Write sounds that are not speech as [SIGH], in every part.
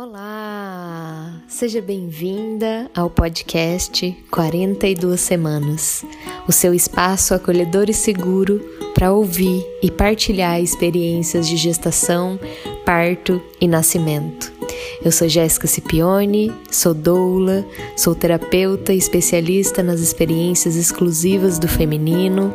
Olá! Seja bem-vinda ao podcast 42 Semanas, o seu espaço acolhedor e seguro para ouvir e partilhar experiências de gestação, parto e nascimento. Eu sou Jéssica Cipione, sou doula, sou terapeuta e especialista nas experiências exclusivas do feminino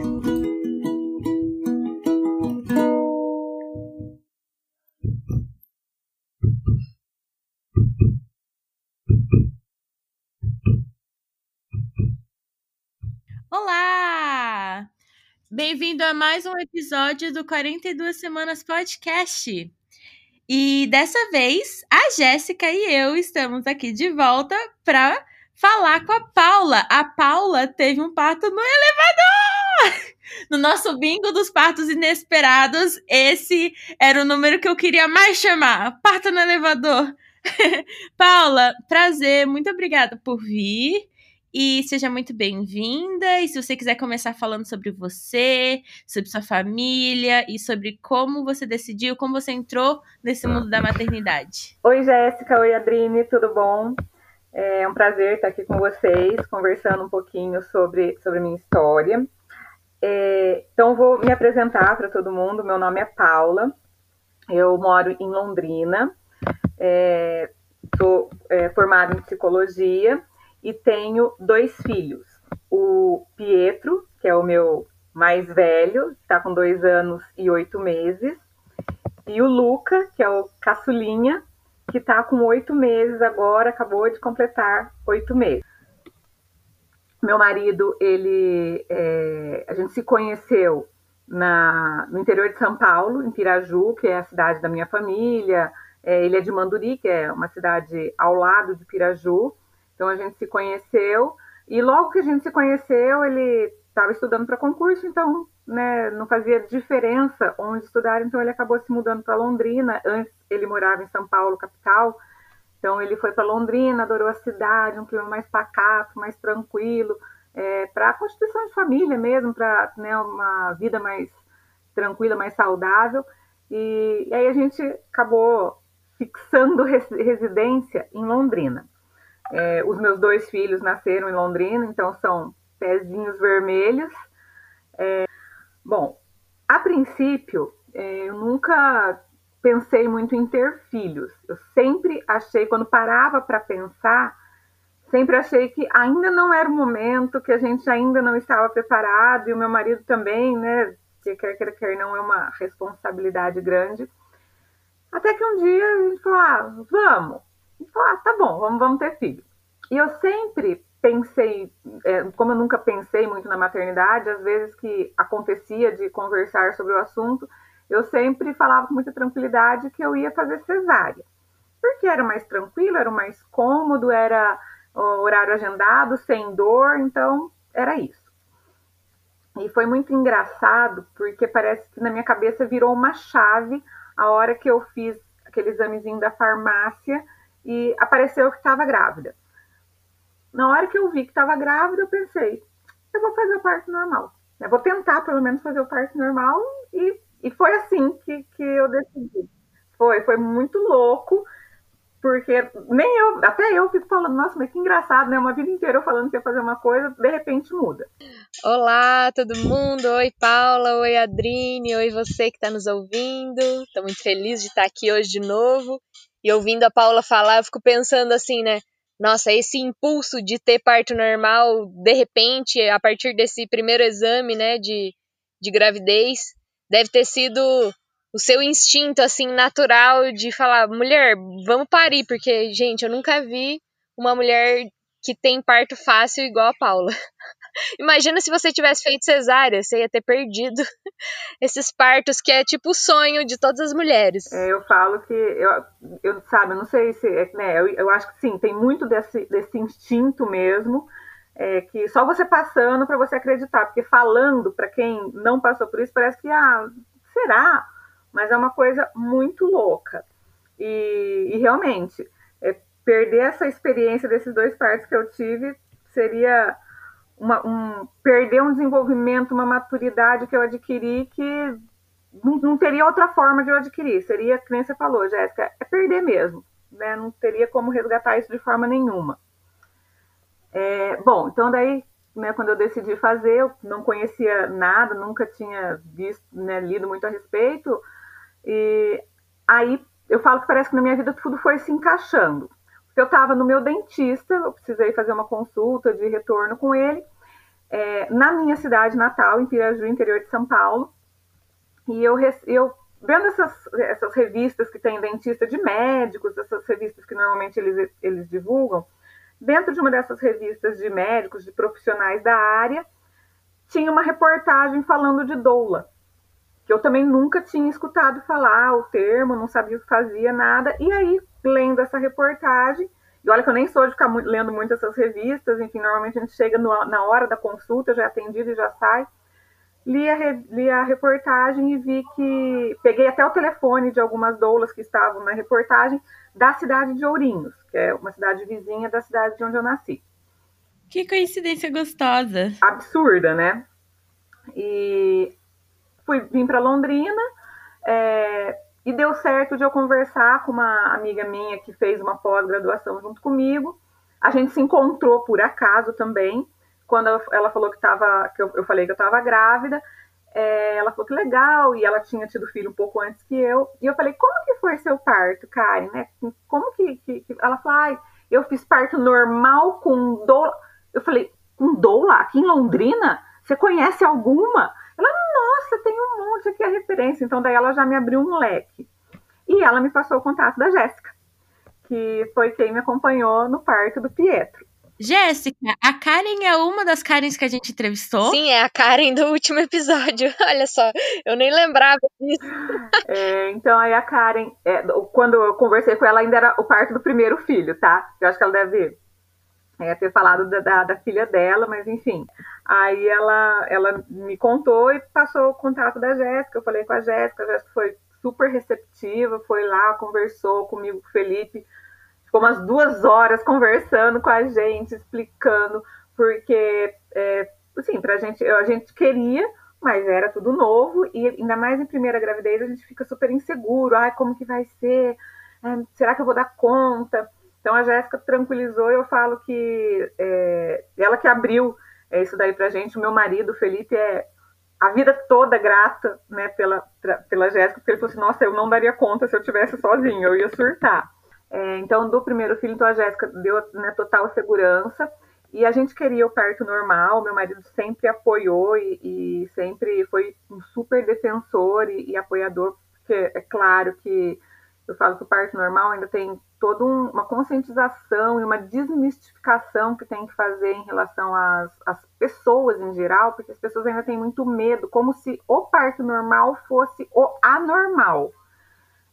Bem-vindo a mais um episódio do 42 Semanas Podcast. E dessa vez, a Jéssica e eu estamos aqui de volta para falar com a Paula. A Paula teve um parto no elevador! No nosso bingo dos partos inesperados, esse era o número que eu queria mais chamar: parto no elevador. [LAUGHS] Paula, prazer, muito obrigada por vir. E seja muito bem-vinda. E se você quiser começar falando sobre você, sobre sua família e sobre como você decidiu, como você entrou nesse mundo da maternidade. Oi, Jéssica. Oi, Adrine. Tudo bom? É um prazer estar aqui com vocês, conversando um pouquinho sobre, sobre minha história. É, então, vou me apresentar para todo mundo. Meu nome é Paula. Eu moro em Londrina. É, é, formada em psicologia e tenho dois filhos. O Pietro, que é o meu mais velho, está com dois anos e oito meses, e o Luca, que é o caçulinha, que está com oito meses agora, acabou de completar oito meses. Meu marido, ele, é, a gente se conheceu na, no interior de São Paulo, em Piraju, que é a cidade da minha família. É, ele é de Manduri, que é uma cidade ao lado de Piraju. Então a gente se conheceu e logo que a gente se conheceu, ele estava estudando para concurso, então né, não fazia diferença onde estudar, então ele acabou se mudando para Londrina. Antes ele morava em São Paulo, capital. Então ele foi para Londrina, adorou a cidade, um clima mais pacato, mais tranquilo, é, para a constituição de família mesmo, para né, uma vida mais tranquila, mais saudável. E, e aí a gente acabou fixando residência em Londrina. É, os meus dois filhos nasceram em Londrina, então são pezinhos vermelhos. É, bom, a princípio, é, eu nunca pensei muito em ter filhos. Eu sempre achei, quando parava para pensar, sempre achei que ainda não era o momento, que a gente ainda não estava preparado, e o meu marido também, né? Que quer quer, quer não é uma responsabilidade grande. Até que um dia a gente falou: ah, vamos. E falou, ah, tá bom, vamos, vamos ter filho. E eu sempre pensei, é, como eu nunca pensei muito na maternidade, às vezes que acontecia de conversar sobre o assunto, eu sempre falava com muita tranquilidade que eu ia fazer cesárea. Porque era mais tranquilo, era mais cômodo, era horário agendado, sem dor, então era isso. E foi muito engraçado, porque parece que na minha cabeça virou uma chave a hora que eu fiz aquele examezinho da farmácia e apareceu que estava grávida. Na hora que eu vi que estava grávida, eu pensei, eu vou fazer o parto normal. Vou tentar, pelo menos, fazer o parto normal. E, e foi assim que, que eu decidi. Foi, foi muito louco, porque nem eu, até eu fico falando, nossa, mas que engraçado, né? Uma vida inteira eu falando que ia fazer uma coisa, de repente muda. Olá, todo mundo. Oi, Paula. Oi, Adrine. Oi, você que está nos ouvindo. Estou muito feliz de estar aqui hoje de novo. E ouvindo a Paula falar, eu fico pensando assim, né? Nossa, esse impulso de ter parto normal, de repente, a partir desse primeiro exame, né, de, de gravidez, deve ter sido o seu instinto, assim, natural de falar, mulher, vamos parir, porque, gente, eu nunca vi uma mulher que tem parto fácil igual a Paula. Imagina se você tivesse feito cesárea, você ia ter perdido [LAUGHS] esses partos que é tipo o sonho de todas as mulheres. É, eu falo que, eu, eu sabe, eu não sei se, é, né, eu, eu acho que sim, tem muito desse, desse instinto mesmo, é, que só você passando para você acreditar, porque falando para quem não passou por isso parece que, ah, será? Mas é uma coisa muito louca. E, e realmente, é, perder essa experiência desses dois partos que eu tive seria uma, um, perder um desenvolvimento, uma maturidade que eu adquiri que não, não, teria outra forma de eu adquirir. Seria, que nem você falou, Jéssica, é perder mesmo. Né? Não teria como resgatar isso de forma nenhuma. É, bom, então daí, né, quando eu decidi fazer, eu não conhecia nada, nunca tinha visto, né, lido muito a respeito. E aí eu falo que parece que na minha vida tudo foi se encaixando. Porque eu estava no meu dentista, eu precisei fazer uma consulta de retorno com ele, é, na minha cidade natal, em Piraju, interior de São Paulo. E eu, eu vendo essas, essas revistas que tem dentista de médicos, essas revistas que normalmente eles, eles divulgam, dentro de uma dessas revistas de médicos, de profissionais da área, tinha uma reportagem falando de doula, que eu também nunca tinha escutado falar o termo, não sabia o que fazia, nada. E aí lendo essa reportagem. E olha que eu nem sou de ficar muito, lendo muito essas revistas, enfim, normalmente a gente chega no, na hora da consulta, já é atendido e já sai. Li a, li a reportagem e vi que. Peguei até o telefone de algumas doulas que estavam na reportagem da cidade de Ourinhos, que é uma cidade vizinha da cidade de onde eu nasci. Que coincidência gostosa! Absurda, né? E fui, vim para Londrina, é, e deu certo de eu conversar com uma amiga minha que fez uma pós-graduação junto comigo. A gente se encontrou por acaso também. Quando ela falou que estava, que eu, eu, falei que eu estava grávida, é, ela falou que legal, e ela tinha tido filho um pouco antes que eu. E eu falei, como que foi seu parto, Karen? Né? Como que, que, que... Ela falou, ai, eu fiz parto normal com doula. Eu falei, com doula? Aqui em Londrina? Você conhece alguma? Ela, nossa, tem um monte aqui a referência. Então, daí ela já me abriu um leque. E ela me passou o contato da Jéssica, que foi quem me acompanhou no parto do Pietro. Jéssica, a Karen é uma das Karens que a gente entrevistou? Sim, é a Karen do último episódio. [LAUGHS] Olha só, eu nem lembrava disso. [LAUGHS] É, então, aí a Karen, é, quando eu conversei com ela, ainda era o parto do primeiro filho, tá? Eu acho que ela deve é, ter falado da, da, da, filha dela, mas enfim. Aí ela, ela me contou e passou o contato da Jéssica. Eu falei com a Jéssica, a Jéssica foi super receptiva, foi lá, conversou comigo, com o Felipe, ficou umas duas horas conversando com a gente, explicando, porque, é, assim, pra gente, a gente queria, mas era tudo novo, e ainda mais em primeira gravidez a gente fica super inseguro, ai, como que vai ser? É, será que eu vou dar conta? Então a Jéssica tranquilizou, eu falo que é, ela que abriu é, isso daí pra gente, o meu marido, Felipe, é a vida toda grata né, pela, pra, pela Jéssica, porque ele falou assim, nossa, eu não daria conta se eu tivesse sozinho, eu ia surtar. É, então, do primeiro filho, então a Jéssica deu né, total segurança, e a gente queria o parto normal, meu marido sempre apoiou e, e sempre foi um super defensor e, e apoiador, porque é claro que eu falo que o parto normal ainda tem toda um, uma conscientização e uma desmistificação que tem que fazer em relação às, às, pessoas em geral, porque as pessoas ainda têm muito medo, como se o parto normal fosse o anormal.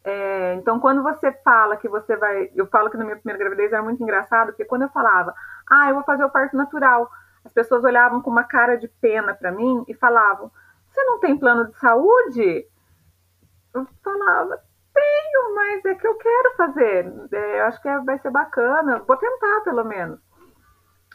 É, então, quando você fala que você vai. Eu falo que na minha primeira gravidez era muito engraçado, porque quando eu falava, ah, eu vou fazer o parto natural, as pessoas olhavam com uma cara de pena para mim e falavam: Você não tem plano de saúde? Eu falava: tenho, mas é que eu quero fazer. É, eu acho que é, vai ser bacana. Vou tentar, pelo menos.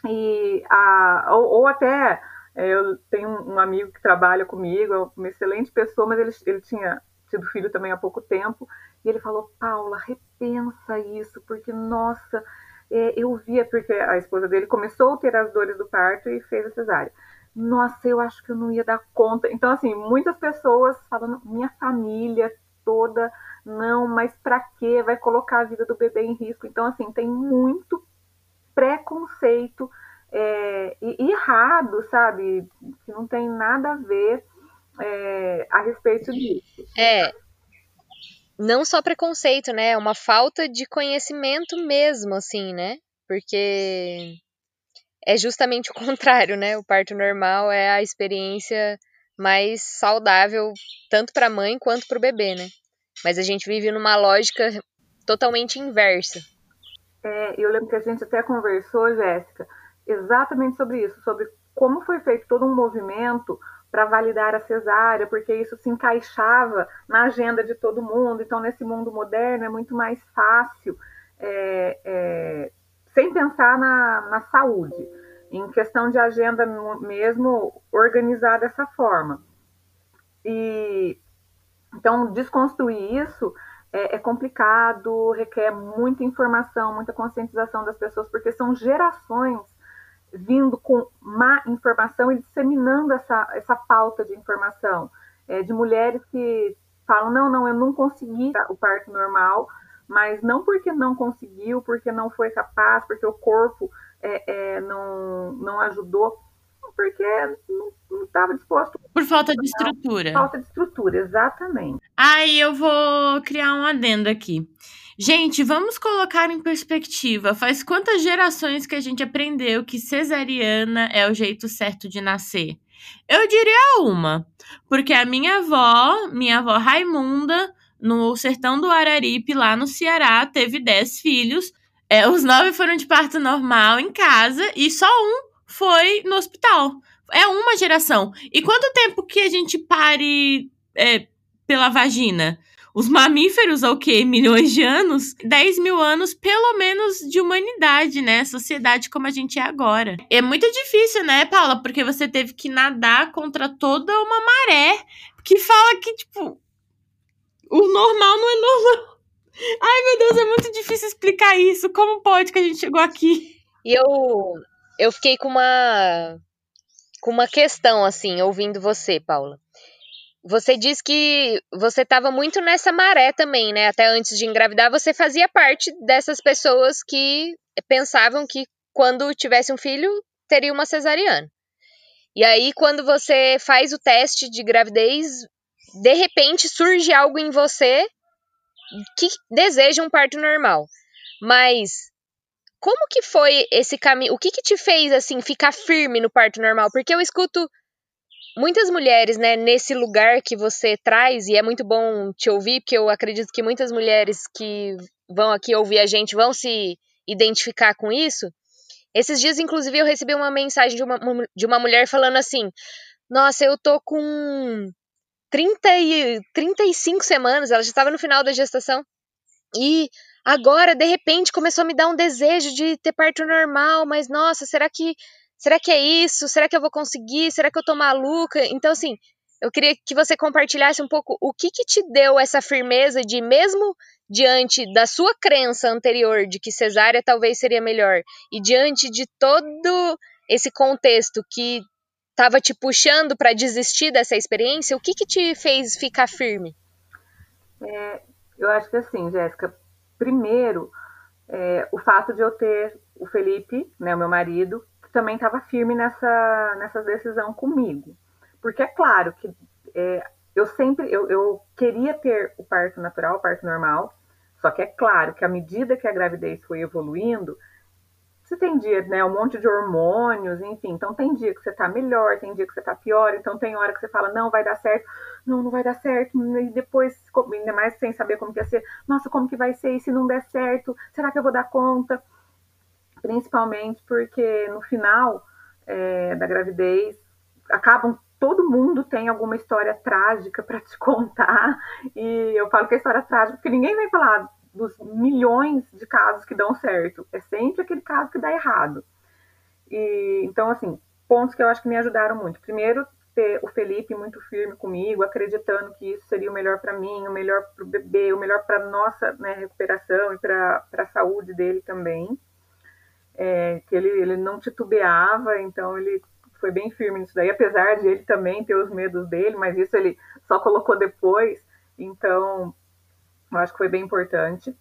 E a, ou, ou até é, eu tenho um amigo que trabalha comigo, é uma excelente pessoa, mas ele, ele tinha tido filho também há pouco tempo, e ele falou, Paula, repensa isso, porque, nossa, é, eu via, porque a esposa dele começou a ter as dores do parto e fez a cesárea. Nossa, eu acho que eu não ia dar conta. Então, assim, muitas pessoas falando, minha família toda não, mas para quê? Vai colocar a vida do bebê em risco. Então, assim, tem muito preconceito é, e, errado, sabe? Que não tem nada a ver é, a respeito disso. É. Não só preconceito, né? É uma falta de conhecimento mesmo, assim, né? Porque é justamente o [LAUGHS] contrário, né? O parto normal é a experiência mais saudável tanto para a mãe quanto para o bebê, né? Mas a gente vive numa lógica totalmente inversa. É, eu lembro que a gente até conversou, Jéssica, exatamente sobre isso, sobre como foi feito todo um movimento para validar a cesárea, porque isso se encaixava na agenda de todo mundo. Então, nesse mundo moderno, é muito mais fácil é, pensar na, na saúde, em questão de agenda mesmo, organizar dessa forma. E então, desconstruir isso é, é, complicado, requer muita informação, muita conscientização das pessoas, porque são gerações vindo com má informação e disseminando essa, essa falta de informação. É, de mulheres que falam, não, não, eu não consegui o parto normal, mas não porque não conseguiu, porque não foi capaz, porque o corpo é, é, não, não ajudou, porque não estava disposto. Por falta de estrutura. Falta de estrutura, exatamente. Aí eu vou criar um adendo aqui. Gente, vamos colocar em perspectiva. Faz quantas gerações que a gente aprendeu que cesariana é o jeito certo de nascer? Eu diria uma, porque a minha avó, minha avó Raimunda, no sertão do Araripe, lá no Ceará, teve 10 filhos. É, os nove foram de parto normal em casa e só um foi no hospital. É uma geração. E quanto tempo que a gente pare é, pela vagina? Os mamíferos, o quê? Milhões de anos? 10 mil anos, pelo menos, de humanidade, né? Sociedade como a gente é agora. É muito difícil, né, Paula? Porque você teve que nadar contra toda uma maré que fala que, tipo, o normal não é normal. Ai, meu Deus, é muito difícil explicar isso. Como pode que a gente chegou aqui? E eu eu fiquei com uma com uma questão assim, ouvindo você, Paula. Você disse que você estava muito nessa maré também, né? Até antes de engravidar, você fazia parte dessas pessoas que pensavam que quando tivesse um filho teria uma cesariana. E aí, quando você faz o teste de gravidez, de repente surge algo em você que deseja um parto normal. Mas como que foi esse caminho? O que que te fez assim ficar firme no parto normal? Porque eu escuto muitas mulheres, né, nesse lugar que você traz e é muito bom te ouvir, porque eu acredito que muitas mulheres que vão aqui ouvir a gente vão se identificar com isso. Esses dias, inclusive, eu recebi uma mensagem de uma, de uma mulher falando assim: Nossa, eu tô com 30 e 35 semanas, ela já estava no final da gestação. E Agora, de repente, começou a me dar um desejo de ter parto normal, mas nossa, será que será que é isso? Será que eu vou conseguir? Será que eu tô maluca? Então, assim, eu queria que você compartilhasse um pouco o que que te deu essa firmeza de mesmo diante da sua crença anterior de que cesárea talvez seria melhor e diante de todo esse contexto que estava te puxando para desistir dessa experiência, o que que te fez ficar firme? É, eu acho que assim, Jéssica, Primeiro, é, o fato de eu ter o Felipe, né, o meu marido, que também estava firme nessa, nessa decisão comigo. Porque é claro que é, eu sempre eu, eu queria ter o parto natural, o parto normal, só que é claro que à medida que a gravidez foi evoluindo, você tem dia, né, um monte de hormônios, enfim. Então tem dia que você tá melhor, tem dia que você tá pior. Então tem hora que você fala, não, vai dar certo. Não, não vai dar certo. E depois, ainda mais sem saber como que vai ser. Nossa, como que vai ser? E se não der certo? Será que eu vou dar conta? Principalmente porque no final é, da gravidez, acabam todo mundo tem alguma história trágica para te [LAUGHS] contar. E eu falo que é história trágica porque ninguém vai falar dos milhões de casos que dão certo. É sempre aquele caso que dá errado. E, então, assim, pontos que eu acho que me ajudaram muito. Primeiro, ter o Felipe muito firme comigo, acreditando que isso seria o melhor para mim, o melhor para o bebê, o melhor para nossa né, recuperação e para a saúde dele também. É, que ele, ele não titubeava, então ele foi bem firme nisso daí, apesar de ele também ter os medos dele, mas isso ele só colocou depois. Então, eu acho que foi bem importante.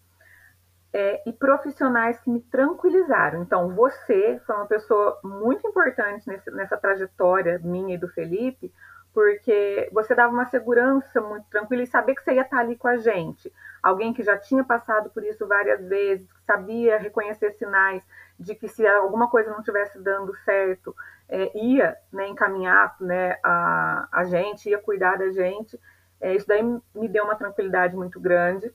É, e profissionais que me tranquilizaram. Então, você foi uma pessoa muito importante nesse, nessa trajetória minha e do Felipe, porque você dava uma segurança muito tranquila e saber que você ia estar ali com a gente. Alguém que já tinha passado por isso várias vezes, que sabia reconhecer sinais de que se alguma coisa não estivesse dando certo, é, ia né, encaminhar né, a, a gente, ia cuidar da gente. É, isso daí me deu uma tranquilidade muito grande.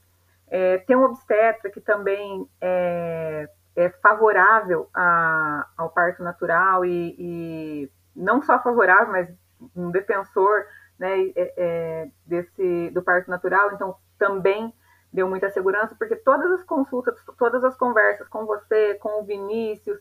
É, tem um obstetra que também é, é favorável a, ao parto natural e, e, não só favorável, mas um defensor né, é, é, desse, do parto natural, então também deu muita segurança, porque todas as consultas, todas as conversas com você, com o Vinícius,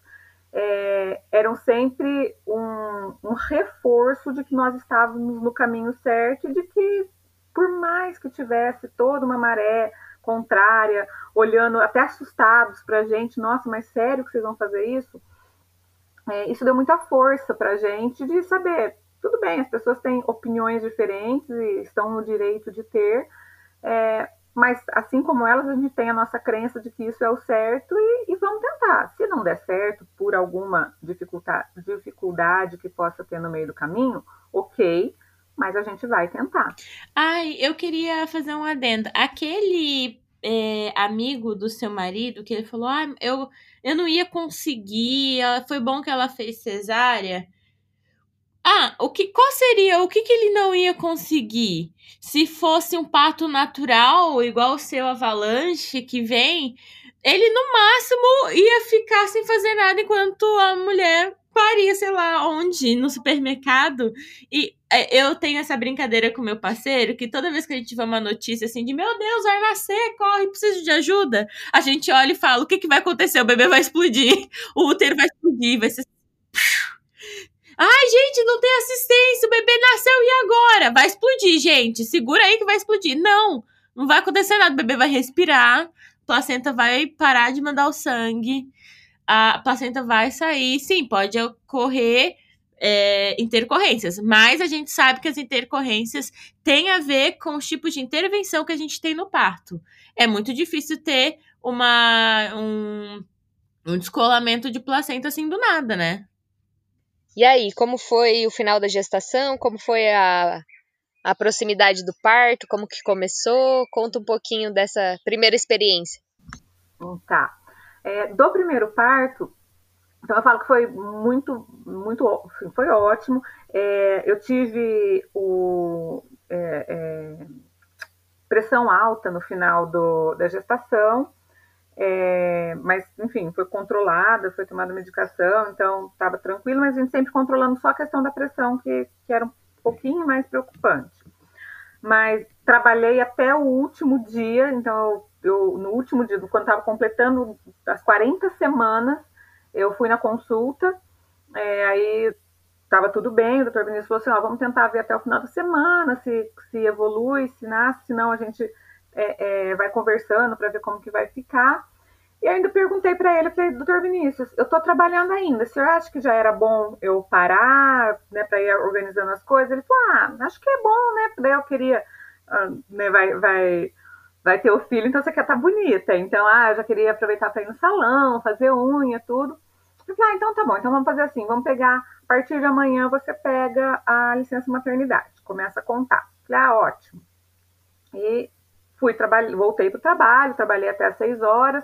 é, eram sempre um, um, reforço de que nós estávamos no caminho certo e de que, por mais que tivesse toda uma maré contrária, olhando até assustados para a gente, nossa, mas sério que vocês vão fazer isso? É, isso deu muita força para a gente de saber, tudo bem, as pessoas têm opiniões diferentes e estão no direito de ter, é, mas assim como elas, a gente tem a nossa crença de que isso é o certo e, e vamos tentar. Se não der certo por alguma dificuldade, dificuldade que possa ter no meio do caminho, ok, mas a gente vai tentar. Ai, eu queria fazer um adendo. Aquele é, amigo do seu marido que ele falou: ah, eu, eu não ia conseguir, foi bom que ela fez cesárea. Ah, o que, qual seria, o que, que ele não ia conseguir? Se fosse um pato natural, igual o seu avalanche que vem, ele no máximo ia ficar sem fazer nada enquanto a mulher paria, sei lá, onde, no supermercado. E é, eu tenho essa brincadeira com meu parceiro, que toda vez que a gente tiver uma notícia assim de meu Deus, vai nascer, corre, preciso de ajuda, a gente olha e fala, o que, que vai acontecer? O bebê vai explodir, [LAUGHS] o útero vai explodir, vai ser [LAUGHS] Ai, gente, não tem assistência, o bebê nasceu e agora? Vai explodir, gente. Segura aí que vai explodir. Não, não vai acontecer nada. O bebê vai respirar, a placenta vai parar de mandar o sangue, a placenta vai sair. Sim, pode ocorrer é, intercorrências, mas a gente sabe que as intercorrências têm a ver com os tipos de intervenção que a gente tem no parto. É muito difícil ter uma, um, um descolamento de placenta assim do nada, né? E aí, como foi o final da gestação? Como foi a, a proximidade do parto? Como que começou? Conta um pouquinho dessa primeira experiência. Tá. É, do primeiro parto, então eu falo que foi muito, muito, foi ótimo. É, eu tive o é, é pressão alta no final do, da gestação. É, mas, enfim, foi controlada, foi tomada medicação, então estava tranquilo, mas a gente sempre controlando só a questão da pressão, que, que era um pouquinho mais preocupante. Mas trabalhei até o último dia, então eu, eu no último dia, quando estava completando as 40 semanas, eu fui na consulta, é, aí estava tudo bem, o doutor Vinícius falou assim, ó, vamos tentar ver até o final da semana se, se evolui, se nasce, senão a gente é, é, vai conversando para ver como que vai ficar. E ainda perguntei para ele, falei, doutor Vinícius, eu estou trabalhando ainda, o senhor acha que já era bom eu parar, né, para ir organizando as coisas? Ele falou, ah, acho que é bom, né, daí eu queria, ah, né, vai, vai, vai ter o filho, então você quer estar tá bonita, então, ah, eu já queria aproveitar para ir no salão, fazer unha, tudo. Eu falei, ah, então tá bom, então vamos fazer assim, vamos pegar, a partir de amanhã você pega a licença maternidade, começa a contar. Eu falei, ah, ótimo. E fui trabalhar, voltei para o trabalho, trabalhei até às seis horas.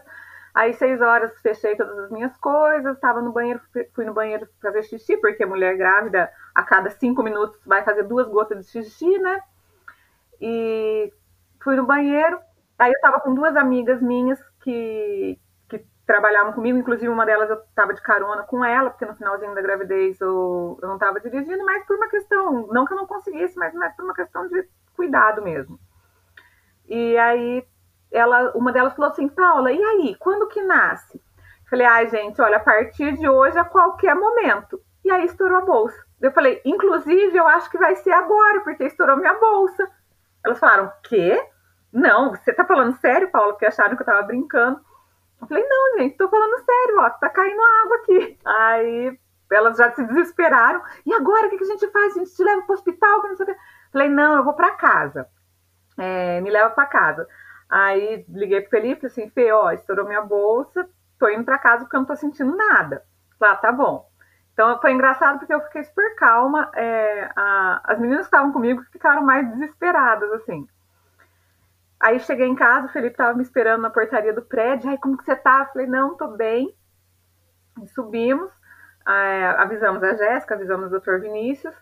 Aí, seis horas, fechei todas as minhas coisas, estava no banheiro, fui no banheiro ver xixi, porque mulher grávida, a cada cinco minutos, vai fazer duas gotas de xixi, né? E fui no banheiro. Aí, eu estava com duas amigas minhas que, que trabalhavam comigo, inclusive uma delas eu estava de carona com ela, porque no finalzinho da gravidez eu, eu não estava dirigindo, mas por uma questão, não que eu não conseguisse, mas, mas por uma questão de cuidado mesmo. E aí ela, uma delas falou assim, Paula, e aí, quando que nasce? Falei, ai, gente, olha, a partir de hoje a qualquer momento. E aí estourou a bolsa. Eu falei, inclusive, eu acho que vai ser agora, porque estourou minha bolsa. Elas falaram, quê? Não, você tá falando sério, Paula? Porque acharam que eu tava brincando. Eu falei, não, gente, tô falando sério, ó, tá caindo água aqui. Aí elas já se desesperaram. E agora, o que, que a gente faz? A gente te leva pro hospital? Que não sei o Falei, não, eu vou para casa é, me leva para casa. Aí liguei pro Felipe, assim, Fê, ó, estourou minha bolsa, tô indo para casa porque eu não tô sentindo nada. Lá, ah, tá bom. Então foi engraçado porque eu fiquei super calma. É, a, as meninas que estavam comigo ficaram mais desesperadas, assim. Aí cheguei em casa, o Felipe tava me esperando na portaria do prédio. Aí, como que você tá? Falei, não, tô bem. E subimos, é, avisamos a Jéssica, avisamos o doutor Vinícius.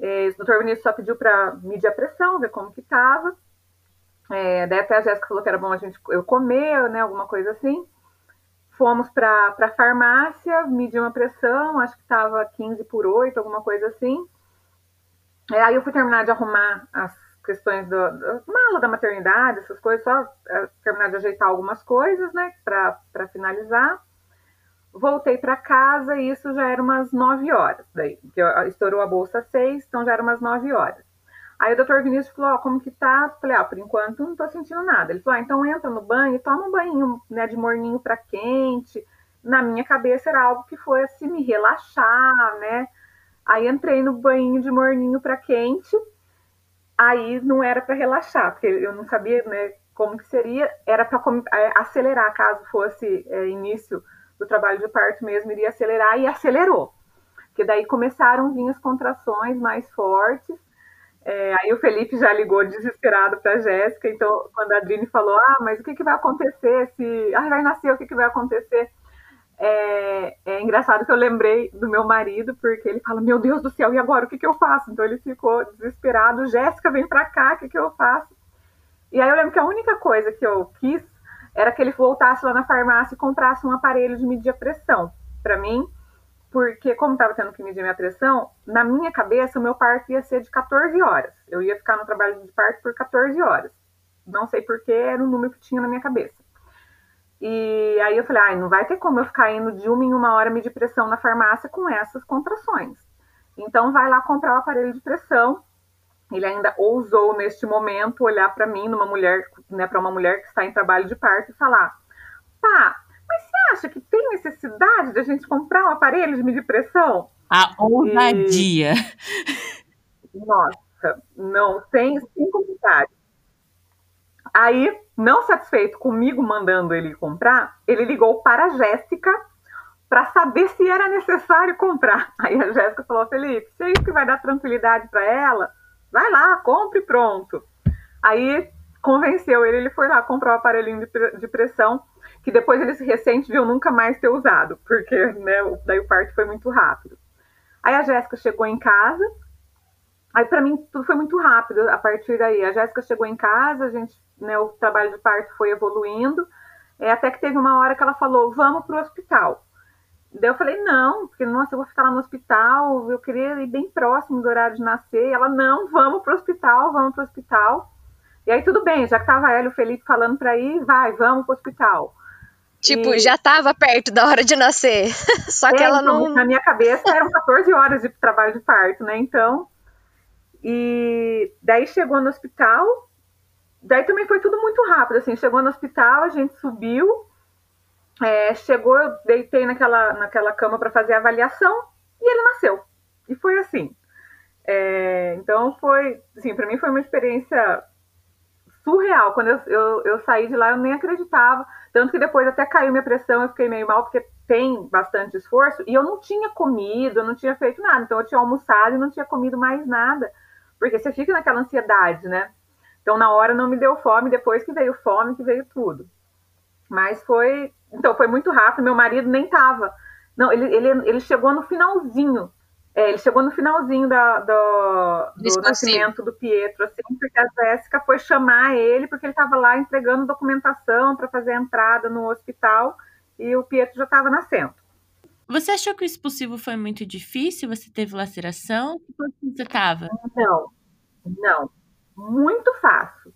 É, o doutor Vinícius só pediu para medir a pressão, ver como que tava. É, daí até a Jéssica falou que era bom a gente eu comer, né, alguma coisa assim. Fomos para a farmácia, medi uma pressão, acho que estava 15 por 8, alguma coisa assim. É, aí eu fui terminar de arrumar as questões do, do mala da maternidade, essas coisas, só uh, terminar de ajeitar algumas coisas, né, para finalizar. Voltei para casa e isso já era umas 9 horas, daí, que estourou a bolsa às 6, então já era umas 9 horas. Aí o doutor Vinícius falou, ó, como que tá? Falei, ah, por enquanto não tô sentindo nada. Ele falou, então entra no banho toma um banho, né, de morninho para quente. Na minha cabeça era algo que fosse me relaxar, né? Aí entrei no banho de morninho para quente. Aí não era para relaxar, porque eu não sabia, né, como que seria. Era para é, acelerar, caso fosse é, início do trabalho de parto mesmo, iria acelerar e acelerou. Porque daí começaram a vir as contrações mais fortes é, aí o Felipe já ligou desesperado para a Jéssica, então quando a Adrine falou, ah, mas o que, que vai acontecer se. Ah, vai nascer, o que, que vai acontecer? É, é, engraçado que eu lembrei do meu marido, porque ele fala, meu Deus do céu, e agora o que, que eu faço? Então ele ficou desesperado, Jéssica, vem para cá, o que, que eu faço? E aí eu lembro que a única coisa que eu quis era que ele voltasse lá na farmácia e comprasse um aparelho de medir a pressão para mim, porque como estava tendo que medir minha pressão, na minha cabeça o meu parto ia ser de 14 horas. Eu ia ficar no trabalho de parto por 14 horas. Não sei porquê, era o número que tinha na minha cabeça. E aí eu falei, ai, não vai ter como eu ficar indo de uma em uma hora medir pressão na farmácia com essas contrações. Então vai lá comprar o aparelho de pressão. Ele ainda ousou neste momento olhar para mim, numa mulher, né, para uma mulher que está em trabalho de parto e falar: "Pá, mas você acha que tem necessidade de a gente comprar um aparelho de medir pressão? A ousadia. E... Nossa, não, sem, sem comentário. Aí, não satisfeito comigo mandando ele comprar, ele ligou para a Jéssica para saber se era necessário comprar. [LAUGHS] Aí a Jéssica falou: Felipe, se é isso que vai dar tranquilidade para ela, vai lá, compre pronto. Aí convenceu ele, ele foi lá comprar o aparelhinho de pressão que depois ele se ressente de eu nunca mais ter usado, porque né, daí o parto foi muito rápido. Aí a Jéssica chegou em casa, aí para mim tudo foi muito rápido a partir daí. A Jéssica chegou em casa, a gente, né, o trabalho de parto foi evoluindo, é, até que teve uma hora que ela falou, vamos para o hospital. Daí eu falei, não, porque, nossa, eu vou ficar lá no hospital, eu queria ir bem próximo do horário de nascer. E ela, não, vamos para o hospital, vamos para o hospital. E aí, tudo bem, já que tava ela e o Felipe falando para ir, vai, vamos para o hospital. Tipo, e... já estava perto da hora de nascer. [LAUGHS] Só que é, ela então, não. Na minha cabeça eram 14 horas de trabalho de parto, né? Então. E daí chegou no hospital. Daí também foi tudo muito rápido, assim. Chegou no hospital, a gente subiu. É, chegou, eu deitei naquela, naquela cama para fazer a avaliação e ele nasceu. E foi assim. É, então foi, assim, para mim foi uma experiência surreal. Quando eu, eu, eu, saí de lá, eu nem acreditava. Tanto que depois até caiu minha pressão, eu fiquei meio mal, porque tem bastante esforço. E eu não tinha comido, eu não tinha feito nada. Então eu tinha almoçado e não tinha comido mais nada. Porque você fica naquela ansiedade, né? Então na hora não me deu fome, depois que veio fome, que veio tudo. Mas foi. Então foi muito rápido, meu marido nem tava. Não, ele, ele, ele chegou no finalzinho é, ele chegou no finalzinho da, do, do nascimento do Pietro, assim, porque a Jéssica foi chamar ele, porque ele estava lá entregando documentação para fazer a entrada no hospital e o Pietro já estava nascendo. Você achou que o expulsivo foi muito difícil? Você teve laceração? Como você estava? Não, não. Muito fácil.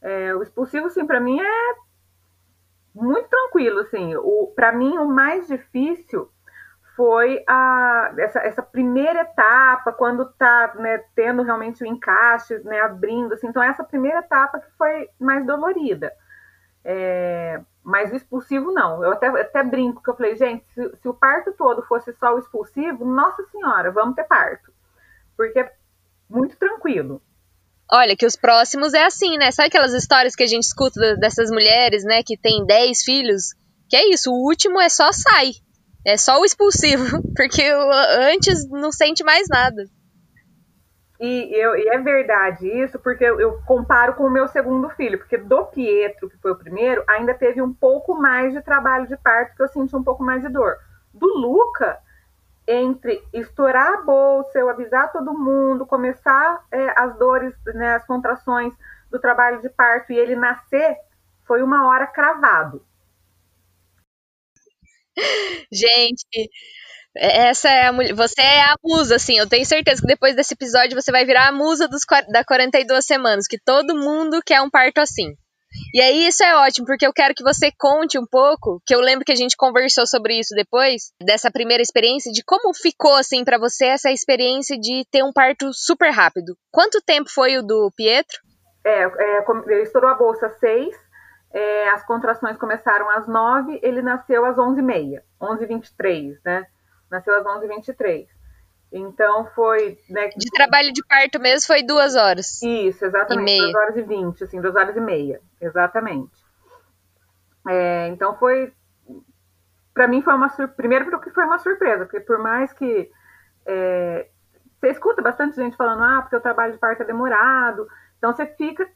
É, o expulsivo, assim, para mim é muito tranquilo, assim. Para mim, o mais difícil foi a, essa, essa primeira etapa, quando está né, tendo realmente o encaixe, né, abrindo. Assim, então, essa primeira etapa que foi mais dolorida. É, mas o expulsivo não. Eu até, até brinco que eu falei, gente, se, se, o parto todo fosse só o expulsivo, nossa senhora, vamos ter parto. Porque é muito tranquilo. Olha, que os próximos é assim, né? Sabe aquelas histórias que a gente escuta dessas mulheres, né, que tem 10 filhos? Que é isso, o último é só sai. É só o expulsivo, [LAUGHS] porque antes não sente mais nada. E, eu, e é verdade isso, porque eu, eu, comparo com o meu segundo filho, porque do Pietro, que foi o primeiro, ainda teve um pouco mais de trabalho de parto, que eu senti um pouco mais de dor. Do Luca, entre estourar a bolsa, eu avisar todo mundo, começar é, as dores, né, as contrações do trabalho de parto e ele nascer, foi uma hora cravado. [LAUGHS] Gente, Essa é a mulher. Você é a musa, assim. Eu tenho certeza que depois desse episódio você vai virar a musa dos, da 42 semanas. Que todo mundo quer um parto assim. E aí isso é ótimo, porque eu quero que você conte um pouco, que eu lembro que a gente conversou sobre isso depois, dessa primeira experiência, de como ficou assim para você essa experiência de ter um parto super rápido. Quanto tempo foi o do Pietro? É, é estourou a bolsa às seis, é, as contrações começaram às nove, ele nasceu às onze e meia, onze e vinte e três, né? Nasceu às onze e vinte e três. Então foi. Né, de trabalho de parto mesmo foi duas horas. Isso, exatamente. Duas horas e vinte, assim, duas horas e meia. Exatamente. É, então foi. Para mim foi uma surpresa. Primeiro porque foi uma surpresa, porque por mais que. É, você escuta bastante gente falando, ah, porque o trabalho de parto é demorado. Então você fica.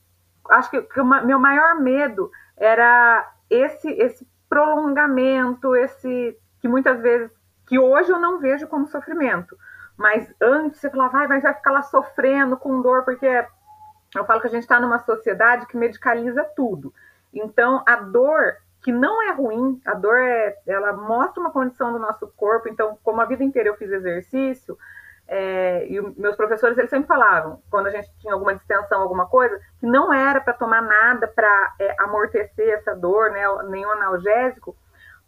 Acho que, que o meu maior medo era esse, esse prolongamento, esse. que muitas vezes. Que hoje eu não vejo como sofrimento mas antes você falava, vai, vai ficar lá sofrendo com dor, porque eu falo que a gente está numa sociedade que medicaliza tudo. Então, a dor, que não é ruim, a dor é, ela mostra uma condição do nosso corpo. Então, como a vida inteira eu fiz exercício, é, e meus professores eles sempre falavam, quando a gente tinha alguma distensão, alguma coisa, que não era para tomar nada para é, amortecer essa dor, né, nenhum analgésico,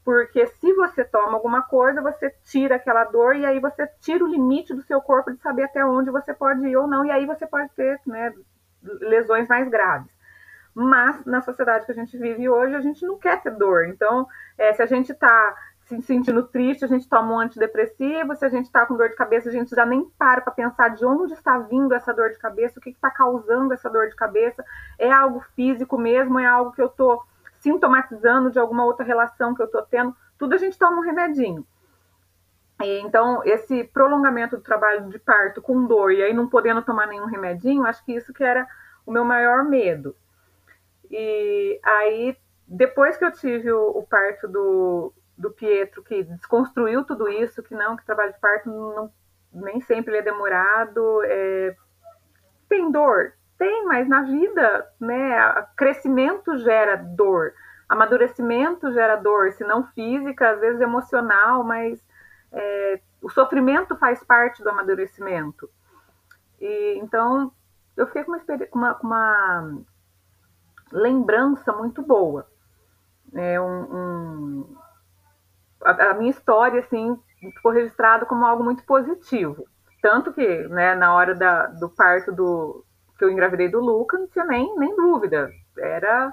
porque se você toma alguma coisa, você tira aquela dor e aí você tira o limite do seu corpo de saber até onde você pode ir ou não, e aí você pode ter né, lesões mais graves. Mas na sociedade que a gente vive hoje, a gente não quer ter dor. Então, é, se a gente está se sentindo triste, a gente toma um antidepressivo, se a gente está com dor de cabeça, a gente já nem para para pensar de onde está vindo essa dor de cabeça, o que está causando essa dor de cabeça. É algo físico mesmo, é algo que eu estou sintomatizando de alguma outra relação que eu estou tendo, tudo a gente toma um remedinho. Então, esse prolongamento do trabalho de parto com dor e aí não podendo tomar nenhum remedinho, acho que isso que era o meu maior medo. E aí, depois que eu tive o, o parto do, do Pietro, que desconstruiu tudo isso, que não, que trabalho de parto não, nem sempre é demorado, é, tem dor, tem, mas na vida, né, crescimento gera dor, amadurecimento gera dor, se não física, às vezes emocional, mas é, o sofrimento faz parte do amadurecimento. E, então, eu fiquei com uma, uma, uma lembrança muito boa. É um, um, a, a, minha história, assim, ficou registrada como algo muito positivo. Tanto que, né, na hora da, do parto do, que eu engravidei do Luca, não tinha nem, nem dúvida. Era.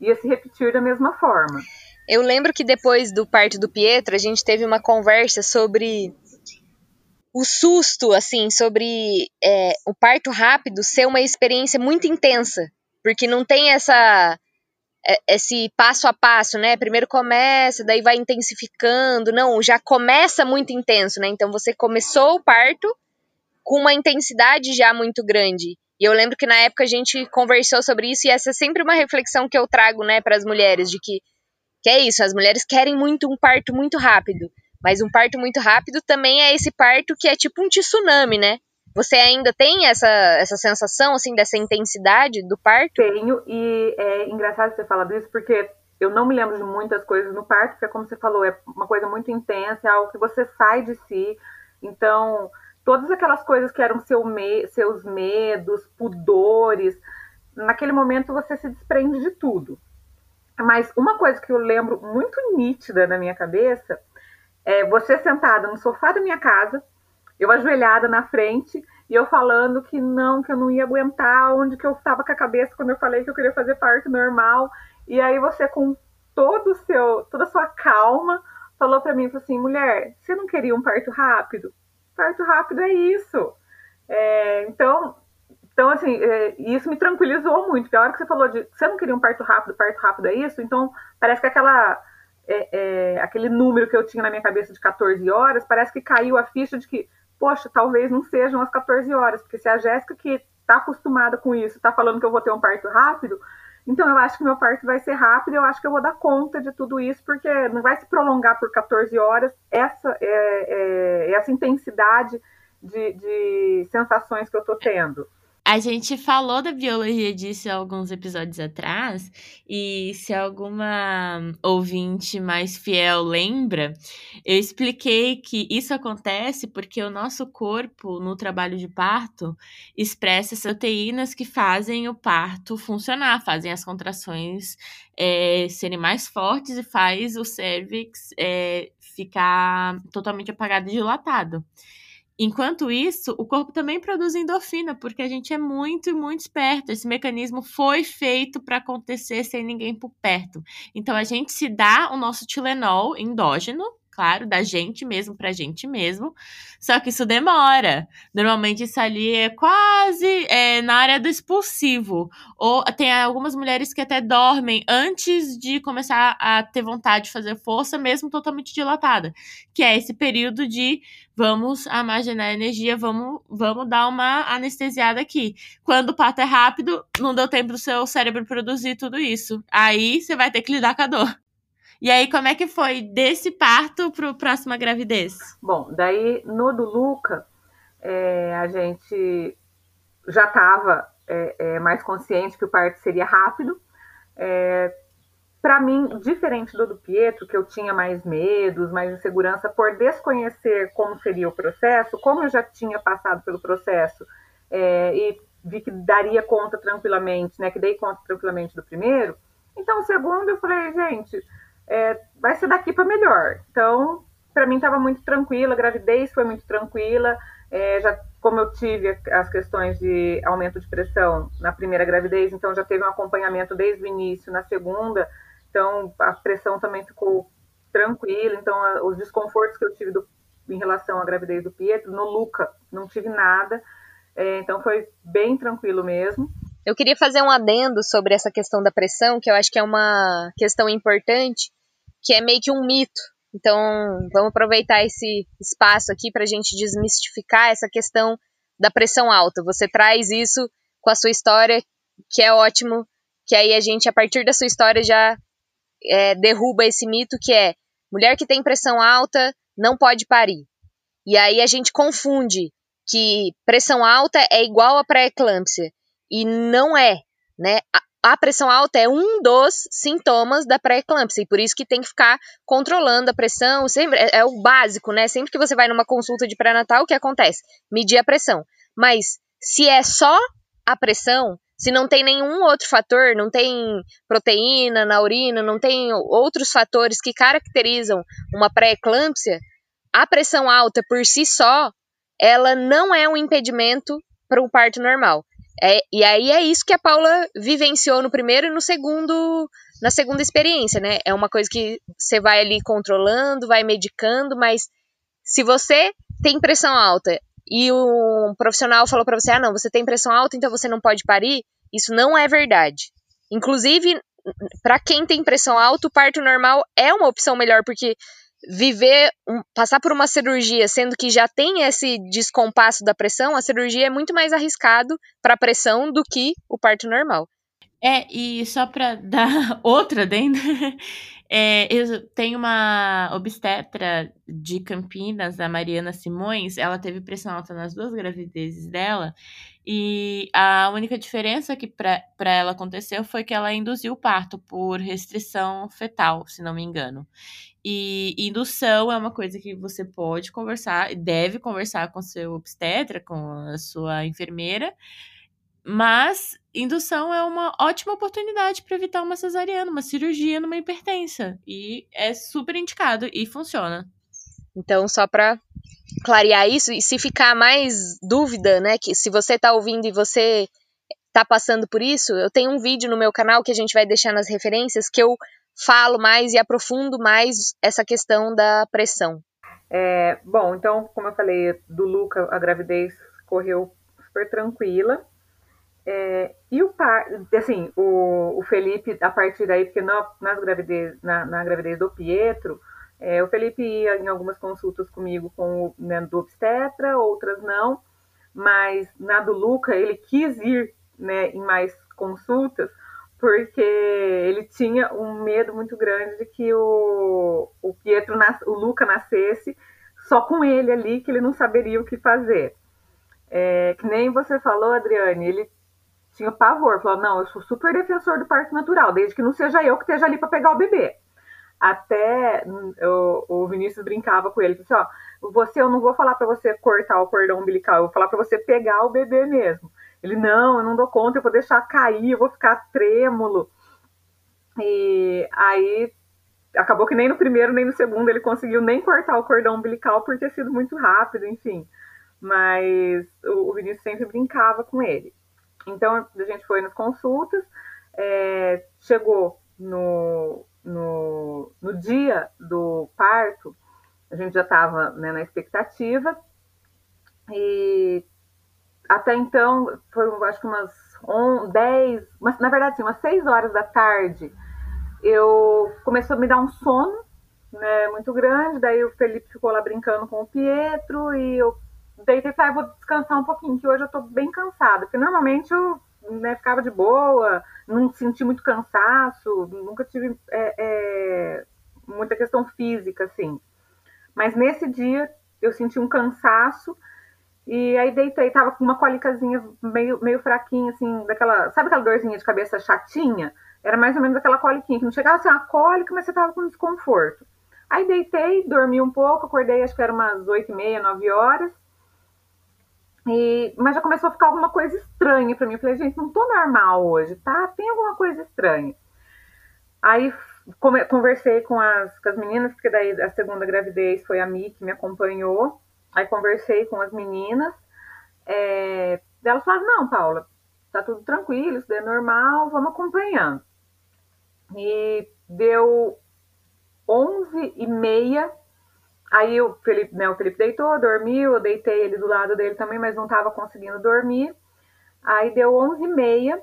ia se repetir da mesma forma. Eu lembro que depois do parto do Pietro, a gente teve uma conversa sobre o susto, assim, sobre é, o parto rápido ser uma experiência muito intensa. Porque não tem essa é, esse passo a passo, né? Primeiro começa, daí vai intensificando. Não, já começa muito intenso, né? Então você começou o parto com uma intensidade já muito grande. E eu lembro que na época a gente conversou sobre isso e essa é sempre uma reflexão que eu trago, né, para as mulheres de que que é isso, as mulheres querem muito um parto muito rápido, mas um parto muito rápido também é esse parto que é tipo um tsunami, né? Você ainda tem essa, essa sensação, assim, dessa intensidade do parto? Tenho, e é engraçado você falar disso, porque eu não me lembro de muitas coisas no parto, porque, como você falou, é uma coisa muito intensa, é algo que você sai de si. Então, todas aquelas coisas que eram seu me seus medos, pudores, naquele momento você se desprende de tudo. Mas uma coisa que eu lembro muito nítida na minha cabeça é você sentada no sofá da minha casa, eu ajoelhada na frente e eu falando que não, que eu não ia aguentar, onde que eu estava com a cabeça quando eu falei que eu queria fazer parto normal. E aí você com todo seu, toda a sua calma, falou para mim assim, mulher, você não queria um parto rápido? Parto rápido é isso. É, então, então, assim, é, isso me tranquilizou muito, porque a hora que você falou de você não queria um parto rápido, parto rápido é isso, então parece que aquela, é, é aquele número que eu tinha na minha cabeça de 14 horas, parece que caiu a ficha de que, poxa, talvez não sejam as 14 horas, porque se a Jéssica que está acostumada com isso, está falando que eu vou ter um parto rápido, então eu acho que meu parto vai ser rápido, eu acho que eu vou dar conta de tudo isso, porque não vai se prolongar por 14 horas essa, é, é, essa intensidade de, de sensações que eu estou tendo. A gente falou da biologia disso alguns episódios atrás, e se alguma ouvinte mais fiel lembra, eu expliquei que isso acontece porque o nosso corpo, no trabalho de parto, expressa proteínas que fazem o parto funcionar, fazem as contrações é, serem mais fortes e faz o cervix é, ficar totalmente apagado e dilatado. Enquanto isso, o corpo também produz endorfina, porque a gente é muito, muito esperto. Esse mecanismo foi feito para acontecer sem ninguém por perto. Então, a gente se dá o nosso Tilenol endógeno, claro, da gente mesmo pra gente mesmo. Só que isso demora. Normalmente isso ali é quase é, na área do expulsivo. Ou tem algumas mulheres que até dormem antes de começar a ter vontade de fazer força, mesmo totalmente dilatada. Que é esse período de vamos armazenar energia, vamos, vamos dar uma anestesiada aqui. Quando o parto é rápido, não deu tempo do seu cérebro produzir tudo isso. Aí você vai ter que lidar com a dor. E aí, como é que foi desse parto para a próxima gravidez? Bom, daí no do Luca, é, a gente já estava é, é, mais consciente que o parto seria rápido. É, para mim, diferente do do Pietro, que eu tinha mais medos, mais insegurança por desconhecer como seria o processo, como eu já tinha passado pelo processo é, e vi que daria conta tranquilamente, né, que dei conta tranquilamente do primeiro, então o segundo eu falei, gente, é, vai ser daqui para melhor. Então, para mim estava muito tranquila, a gravidez foi muito tranquila. É, já como eu tive as questões de aumento de pressão na primeira gravidez, então já teve um acompanhamento desde o início, na segunda, então a pressão também ficou tranquila. Então, a, os desconfortos que eu tive do, em relação à gravidez do Pietro, no Luca, não tive nada. É, então, foi bem tranquilo mesmo. Eu queria fazer um adendo sobre essa questão da pressão, que eu acho que é uma questão importante, que é meio que um mito. Então, vamos aproveitar esse espaço aqui para a gente desmistificar essa questão da pressão alta. Você traz isso com a sua história, que é ótimo, que aí a gente, a partir da sua história, já é, derruba esse mito que é mulher que tem pressão alta não pode parir. E aí a gente confunde que pressão alta é igual a pré-eclâmpsia. E não é, né? A pressão alta é um dos sintomas da pré-eclâmpsia, e por isso que tem que ficar controlando a pressão, sempre é, é, o básico, né? Sempre que você vai numa consulta de pré-natal, o que acontece? Medir a pressão. Mas se é só a pressão, se não tem nenhum outro fator, não tem proteína na urina, não tem outros fatores que caracterizam uma pré-eclâmpsia, a pressão alta por si só, ela não é um impedimento para um parto normal. É, e aí é isso que a Paula vivenciou no primeiro e no segundo, na segunda experiência, né? É uma coisa que você vai ali controlando, vai medicando, mas se você tem pressão alta e um profissional falou para você, ah, não, você tem pressão alta, então você não pode parir, isso não é verdade. Inclusive, para quem tem pressão alta, o parto normal é uma opção melhor, porque viver, um, passar por uma cirurgia, sendo que já tem esse descompasso da pressão, a cirurgia é muito mais arriscado para a pressão do que o parto normal. É, e só para dar [LAUGHS] outra dentro, [LAUGHS] é, eu tenho uma obstetra de Campinas, a Mariana Simões, ela teve pressão alta nas duas gravidezes dela, e a única diferença que para ela aconteceu foi que ela induziu o parto por restrição fetal, se não me engano. E indução é uma coisa que você pode conversar, deve conversar com seu obstetra, com a sua enfermeira, mas indução é uma ótima oportunidade para evitar uma cesariana, uma cirurgia numa hipertensa. E é super indicado e funciona. Então, só para clarear isso, e se ficar mais dúvida, né, que se você está ouvindo e você está passando por isso, eu tenho um vídeo no meu canal que a gente vai deixar nas referências que eu falo mais e aprofundo mais essa questão da pressão. É, bom, então, como eu falei, do Luca, a gravidez correu super tranquila. É, e o assim, o, o, Felipe, a partir daí, porque no, nas gravidez, na, na, gravidez do Pietro, é, o Felipe ia em algumas consultas comigo com o né, do obstetra, outras não, mas na do Luca ele quis ir né, em mais consultas, porque ele tinha um medo muito grande de que o, o Pietro, o Luca nascesse só com ele ali, que ele não saberia o que fazer. É, que nem você falou, Adriane, ele tinha pavor, falou: não, eu sou super defensor do parto natural, desde que não seja eu que esteja ali para pegar o bebê. Até o, o Vinícius brincava com ele, disse, ó, você, eu não vou falar para você cortar o cordão umbilical, eu vou falar para você pegar o bebê mesmo. Ele, não, eu não dou conta, eu vou deixar cair, eu vou ficar trêmulo. E aí acabou que nem no primeiro nem no segundo ele conseguiu nem cortar o cordão umbilical por ter sido muito rápido, enfim. Mas o, Vinícius sempre brincava com ele. Então a gente foi nas consultas, é, chegou no, no, no dia do parto, a gente já estava né, na expectativa, e até então foram acho que umas 10, mas, na verdade, sim, umas 6 horas da tarde, eu começou a me dar um sono né, muito grande, daí o Felipe ficou lá brincando com o Pietro e eu deitei e falei, ah, vou descansar um pouquinho, que hoje eu tô bem cansada, porque normalmente eu né, ficava de boa, não senti muito cansaço, nunca tive é, é, muita questão física, assim. Mas nesse dia eu senti um cansaço e aí deitei, tava com uma cólicazinha meio, meio fraquinha, assim, daquela. Sabe aquela dorzinha de cabeça chatinha? Era mais ou menos aquela coliquinha, que não chegava a ser uma cólica, mas você tava com desconforto. Aí deitei, dormi um pouco, acordei, acho que era umas 8 e meia, 9 horas. E, mas já começou a ficar alguma coisa estranha para mim. Eu falei, gente, não tô normal hoje, tá? Tem alguma coisa estranha. Aí conversei com as, com as meninas, porque daí a segunda gravidez foi a Mi que me acompanhou. Aí conversei com as meninas. É, elas falaram, não, Paula, tá tudo tranquilo, isso é normal, vamos acompanhando. E deu 11 e meia Aí o Felipe, né, o Felipe deitou, dormiu, eu deitei ele do lado dele também, mas não estava conseguindo dormir. Aí deu 11 e meia,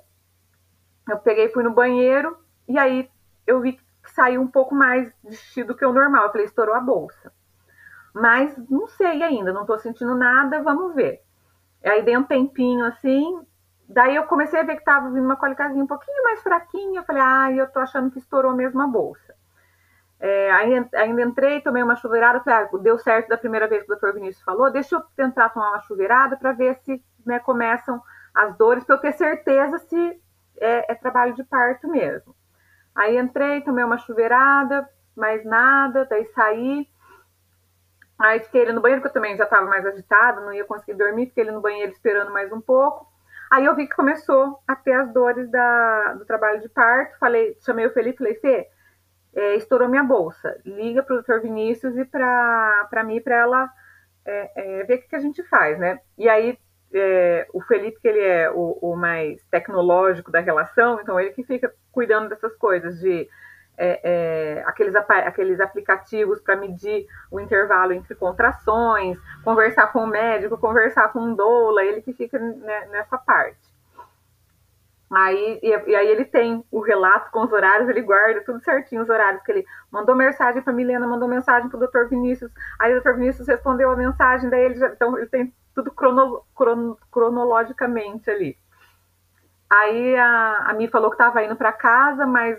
eu peguei, fui no banheiro, e aí eu vi que saiu um pouco mais de do que o normal. Eu falei, estourou a bolsa. Mas não sei ainda, não estou sentindo nada, vamos ver. Aí dei um tempinho assim, daí eu comecei a ver que estava vindo uma colicazinha um pouquinho mais fraquinha. Eu falei, ah, eu tô achando que estourou mesmo a bolsa. É, ainda entrei, tomei uma chuveirada, falei, ah, deu certo da primeira vez que o doutor Vinícius falou, deixa eu tentar tomar uma chuveirada para ver se né, começam as dores, para eu ter certeza se é, é, trabalho de parto mesmo. Aí entrei, tomei uma chuveirada, mais nada, daí saí. Aí fiquei ali no banheiro, porque eu também já estava mais agitada, não ia conseguir dormir, fiquei ali no banheiro esperando mais um pouco. Aí eu vi que começou a ter as dores da, do trabalho de parto, falei, chamei o Felipe, falei, Fê, é, estourou minha bolsa. Liga para o doutor Vinícius e para mim, para ela é, é, ver o que, que, a gente faz, né? E aí, é, o Felipe, que ele é o, o, mais tecnológico da relação, então ele que fica cuidando dessas coisas, de é, é, aqueles, aqueles aplicativos para medir o intervalo entre contrações, conversar com o médico, conversar com o doula, ele que fica né, nessa parte. Aí, e, e, aí ele tem o relato com os horários, ele guarda tudo certinho os horários que ele mandou mensagem para Milena, mandou mensagem para o Dr. Vinícius, aí o Dr. Vinícius respondeu a mensagem, daí ele já, então ele tem tudo crono, crono, cronologicamente ali. Aí a, a Mi falou que estava indo para casa, mas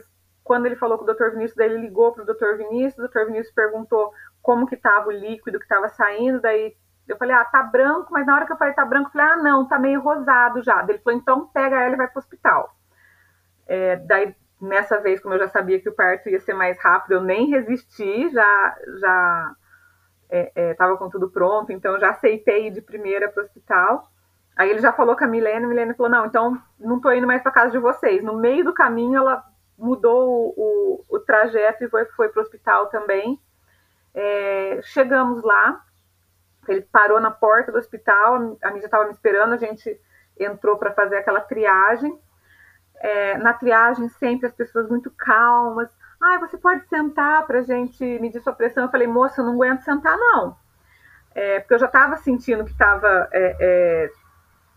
quando ele falou com o Dr. Vinícius, daí ele ligou para o Dr. Vinícius, o Dr. Vinícius perguntou como que estava o líquido que estava saindo, daí eu falei, ah, tá branco, mas na hora que eu falei tá branco, eu falei, ah, não, tá meio rosado já. Ele falou, então pega ela e vai pro hospital. É, daí, nessa vez, como eu já sabia que o parto ia ser mais rápido, eu nem resisti, já já estava é, é, com tudo pronto, então já aceitei ir de primeira pro hospital. Aí ele já falou com a Milena, a Milena falou, não, então não tô indo mais para casa de vocês. No meio do caminho, ela mudou o, o, o trajeto e foi, foi pro hospital também. É, chegamos lá, ele parou na porta do hospital, a mídia estava me esperando, a gente entrou para fazer aquela triagem. É, na triagem, sempre as pessoas muito calmas. Ah, você pode sentar para a gente medir sua pressão? Eu falei, moça, eu não aguento sentar, não. É, porque eu já estava sentindo que estava é, é,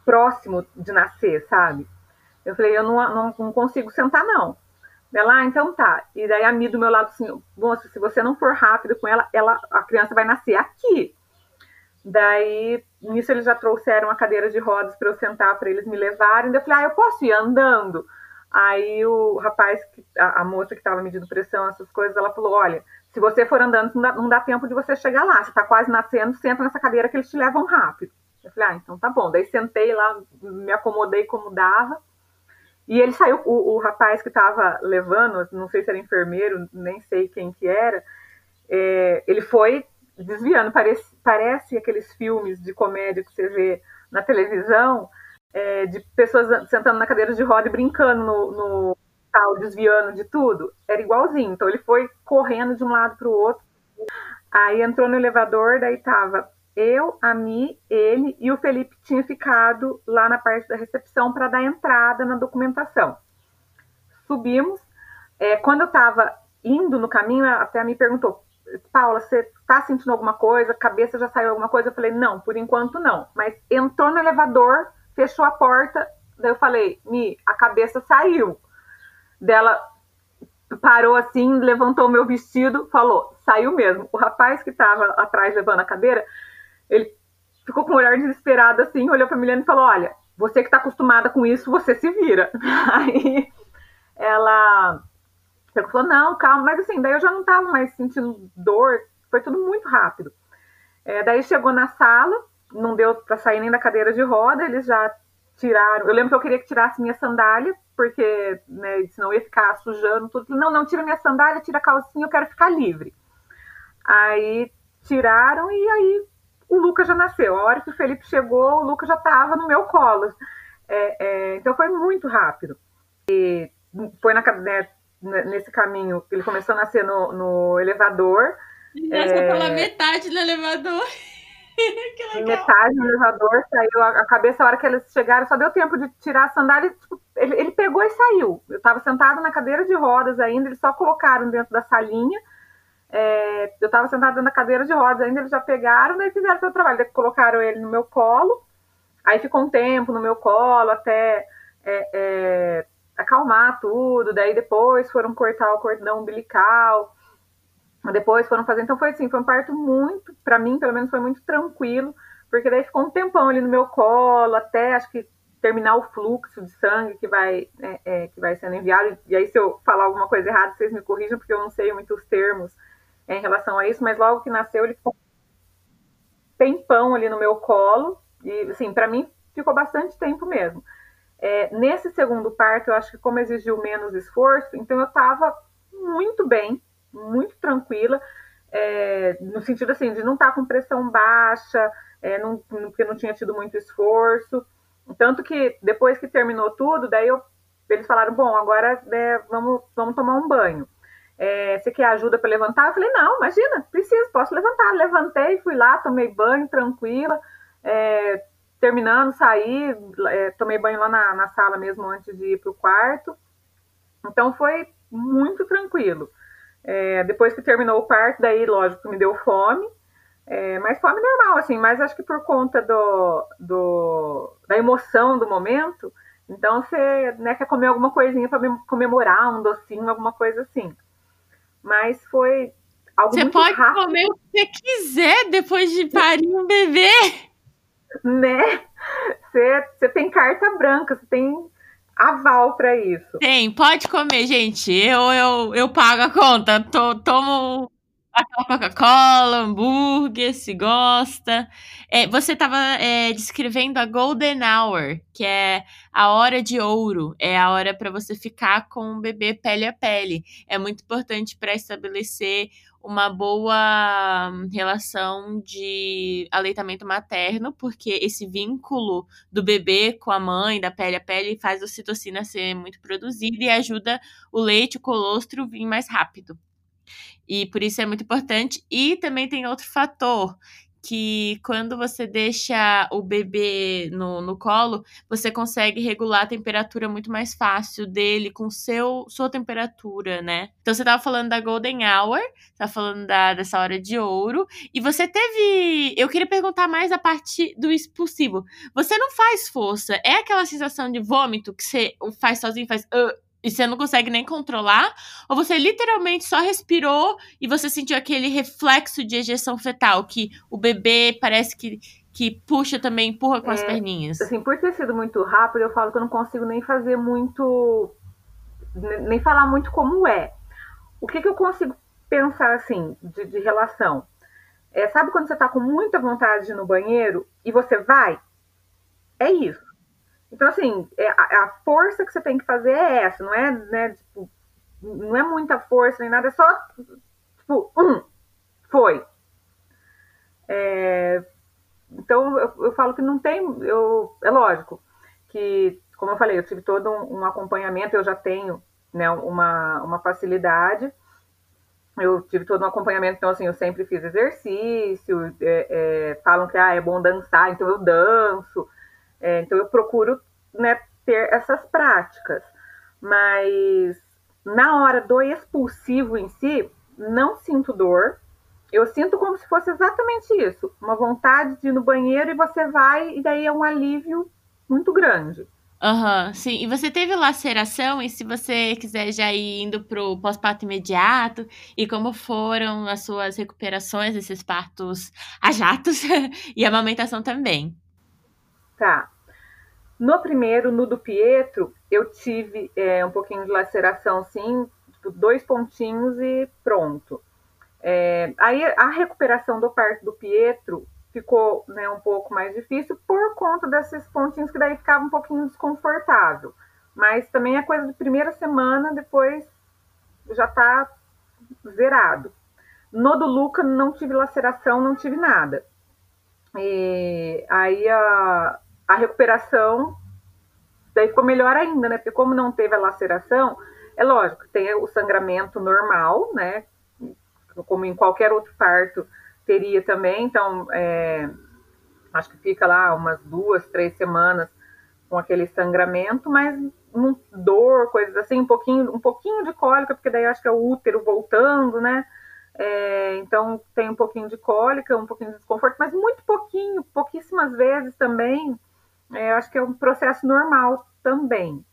próximo de nascer, sabe? Eu falei, eu não, não, não consigo sentar, não. Ela, ah, então tá. E daí a Mi do meu lado assim, moça, se você não for rápido com ela, ela a criança vai nascer aqui. Daí, nisso eles já trouxeram a cadeira de rodas para eu sentar, para eles me levarem. Daí eu falei, ah, eu posso ir andando? Aí o rapaz, a, a moça que estava medindo pressão, essas coisas, ela falou, olha, se você for andando, não dá, não dá tempo de você chegar lá. Você está quase nascendo, senta nessa cadeira que eles te levam rápido. Eu falei, ah, então tá bom. Daí sentei lá, me acomodei como dava. E ele saiu, o, o rapaz que estava levando, não sei se era enfermeiro, nem sei quem que era, é, ele foi desviando. Parece, parece aqueles filmes de comédia que você vê na televisão, é, de pessoas sentando na cadeira de roda e brincando no, no tal, desviando de tudo. Era igualzinho. Então ele foi correndo de um lado para o outro. Aí entrou no elevador, daí tava eu, a Mi, ele e o Felipe tinha ficado lá na parte da recepção para dar entrada na documentação. Subimos. É, quando eu estava indo no caminho, até a Mi perguntou: Paula, você está sentindo alguma coisa? Cabeça já saiu alguma coisa? Eu falei: não, por enquanto não. Mas entrou no elevador, fechou a porta. Daí eu falei: Mi, a cabeça saiu. Dela parou assim, levantou meu vestido, falou: saiu mesmo. O rapaz que estava atrás levando a cadeira ele ficou com um olhar desesperado assim, olhou para a Milena e falou: Olha, você que está acostumada com isso, você se vira. [LAUGHS] Aí ela falou: Não, calma, mas assim, daí eu já não estava mais sentindo dor, foi tudo muito rápido. É, daí chegou na sala, não deu para sair nem da cadeira de roda, eles já tiraram. Eu lembro que eu queria que tirasse minha sandália, porque né, senão ia ficar sujando tudo. Não, não, tira minha sandália, tira a calcinha, eu quero ficar livre. Aí tiraram e aí o Lucas já nasceu. A hora que o Felipe chegou, o Lucas já estava no meu colo. É, é, então foi muito rápido. E foi na, né, nesse caminho, ele começou a nascer no, no elevador. Nasceu é, pela metade do elevador. [LAUGHS] metade do elevador, saiu a, cabeça, a hora que eles chegaram, só deu tempo de tirar a sandália. Tipo, ele, ele pegou e saiu. Eu estava sentada na cadeira de rodas ainda, eles só colocaram dentro da salinha é, eu estava sentada na cadeira de rodas ainda, eles já pegaram, daí fizeram seu trabalho. Daí colocaram ele no meu colo, aí ficou um tempo no meu colo até é, é, acalmar tudo. Daí depois foram cortar o cordão umbilical, depois foram fazer. Então foi assim, foi um parto muito, para mim pelo menos foi muito tranquilo, porque daí ficou um tempão ali no meu colo, até acho que terminar o fluxo de sangue que vai, é, é, que vai sendo enviado. E aí, se eu falar alguma coisa errada, vocês me corrijam, porque eu não sei muitos termos em relação a isso, mas logo que nasceu, ele ficou tempão ali no meu colo, e assim, para mim ficou bastante tempo mesmo. É, nesse segundo parto, eu acho que como exigiu menos esforço, então eu estava muito bem, muito tranquila, é, no sentido assim, de não estar tá com pressão baixa, é, não, porque não tinha tido muito esforço. Tanto que depois que terminou tudo, daí eu, eles falaram, bom, agora é, vamos, vamos tomar um banho é, você quer ajuda para levantar? Eu falei, não, imagina, preciso, posso levantar. Levantei, fui lá, tomei banho, tranquila. É, terminando, saí, é, tomei banho lá na, na, sala mesmo antes de ir para o quarto. Então foi muito tranquilo. É, depois que terminou o parto, daí, lógico, me deu fome. É, mas fome normal, assim, mas acho que por conta do, do da emoção do momento, então você né, quer comer alguma coisinha para comemorar, um docinho, alguma coisa assim mas foi algo Você muito pode rápido. comer o que você quiser depois de parir um bebê. Né? Você, você tem carta branca, você tem aval para isso. Tem, pode comer, gente. Eu, eu, eu pago a conta. Tô, tomo Coca-Cola, hambúrguer, se gosta. É, você estava é, descrevendo a Golden Hour, que é a hora de ouro. É a hora para você ficar com o bebê pele a pele. É muito importante para estabelecer uma boa relação de aleitamento materno, porque esse vínculo do bebê com a mãe, da pele a pele, faz a citocina ser muito produzida e ajuda o leite, o colostro vir mais rápido. E por isso é muito importante. E também tem outro fator, que quando você deixa o bebê no, no colo, você consegue regular a temperatura muito mais fácil dele com seu sua temperatura, né? Então você tava falando da Golden Hour, tá falando da, dessa hora de ouro, e você teve. Eu queria perguntar mais a parte do expulsivo. Você não faz força, é aquela sensação de vômito que você faz sozinho, faz. Uh, e você não consegue nem controlar, ou você literalmente só respirou e você sentiu aquele reflexo de ejeção fetal, que o bebê parece que, que puxa também, empurra com é, as perninhas. Assim, por ter sido muito rápido, eu falo que eu não consigo nem fazer muito. nem falar muito como é. O que, que eu consigo pensar assim, de, de relação? É, sabe quando você está com muita vontade no banheiro e você vai? É isso. Então, assim, é, a, força que você tem que fazer é essa, não é, né, tipo, não é muita força nem nada, é só, tipo, um, foi. É, então, eu, eu, falo que não tem, eu, é lógico que, como eu falei, eu tive todo um, um acompanhamento, eu já tenho né, uma, uma facilidade, eu tive todo um acompanhamento, então assim, eu sempre fiz exercício, é, é, falam que ah, é bom dançar, então eu danço, é, então eu procuro né, ter essas práticas. Mas na hora do expulsivo em si, não sinto dor. Eu sinto como se fosse exatamente isso, uma vontade de ir no banheiro e você vai, e daí é um alívio muito grande. Aham, uhum, sim. E você teve laceração? E se você quiser já ir indo pro pós-parto imediato, e como foram as suas recuperações desses partos a jatos [LAUGHS] e a amamentação também? Tá. No primeiro, no do Pietro, eu tive é, um pouquinho de laceração, sim, tipo, dois pontinhos e pronto. É, aí a recuperação do parto do Pietro ficou né, um pouco mais difícil por conta desses pontinhos que daí ficava um pouquinho desconfortável. Mas também é coisa de primeira semana, depois já está zerado. No do Luca não tive laceração, não tive nada. E aí a, a recuperação daí ficou melhor ainda, né? Porque como não teve a laceração, é lógico, tem o sangramento normal, né? Como em qualquer outro parto, teria também, então é, acho que fica lá umas duas, três semanas com aquele sangramento, mas um dor, coisas assim, um pouquinho, um pouquinho de cólica, porque daí acho que é o útero voltando, né? É, então tem um pouquinho de cólica, um pouquinho de desconforto, mas muito pouquinho, pouquíssimas vezes também. É, acho que é um processo normal também.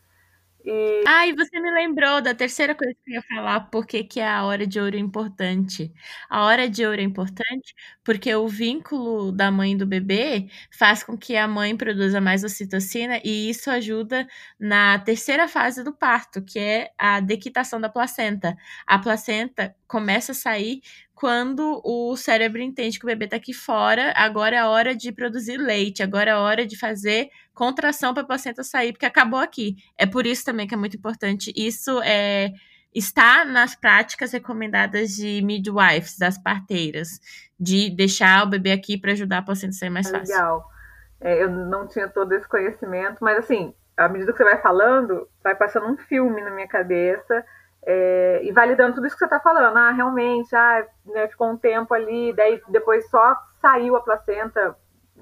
E... Ah, e você me lembrou da terceira coisa que eu ia falar, porque que a hora de ouro é importante. A hora de ouro é importante porque o vínculo da mãe do bebê faz com que a mãe produza mais ocitocina e isso ajuda na terceira fase do parto, que é a dequitação da placenta. A placenta começa a sair quando o cérebro entende que o bebê está aqui fora, agora é hora de produzir leite, agora é hora de fazer contração para a placenta sair, porque acabou aqui. É por isso também que é muito importante. Isso é está nas práticas recomendadas de midwives, das parteiras, de deixar o bebê aqui para ajudar a placenta a sair mais fácil. Legal. É, eu não tinha todo esse conhecimento, mas assim, à medida que você vai falando, vai passando um filme na minha cabeça é, e validando tudo isso que você está falando. Ah, realmente, ah, né, ficou um tempo ali, daí depois só saiu a placenta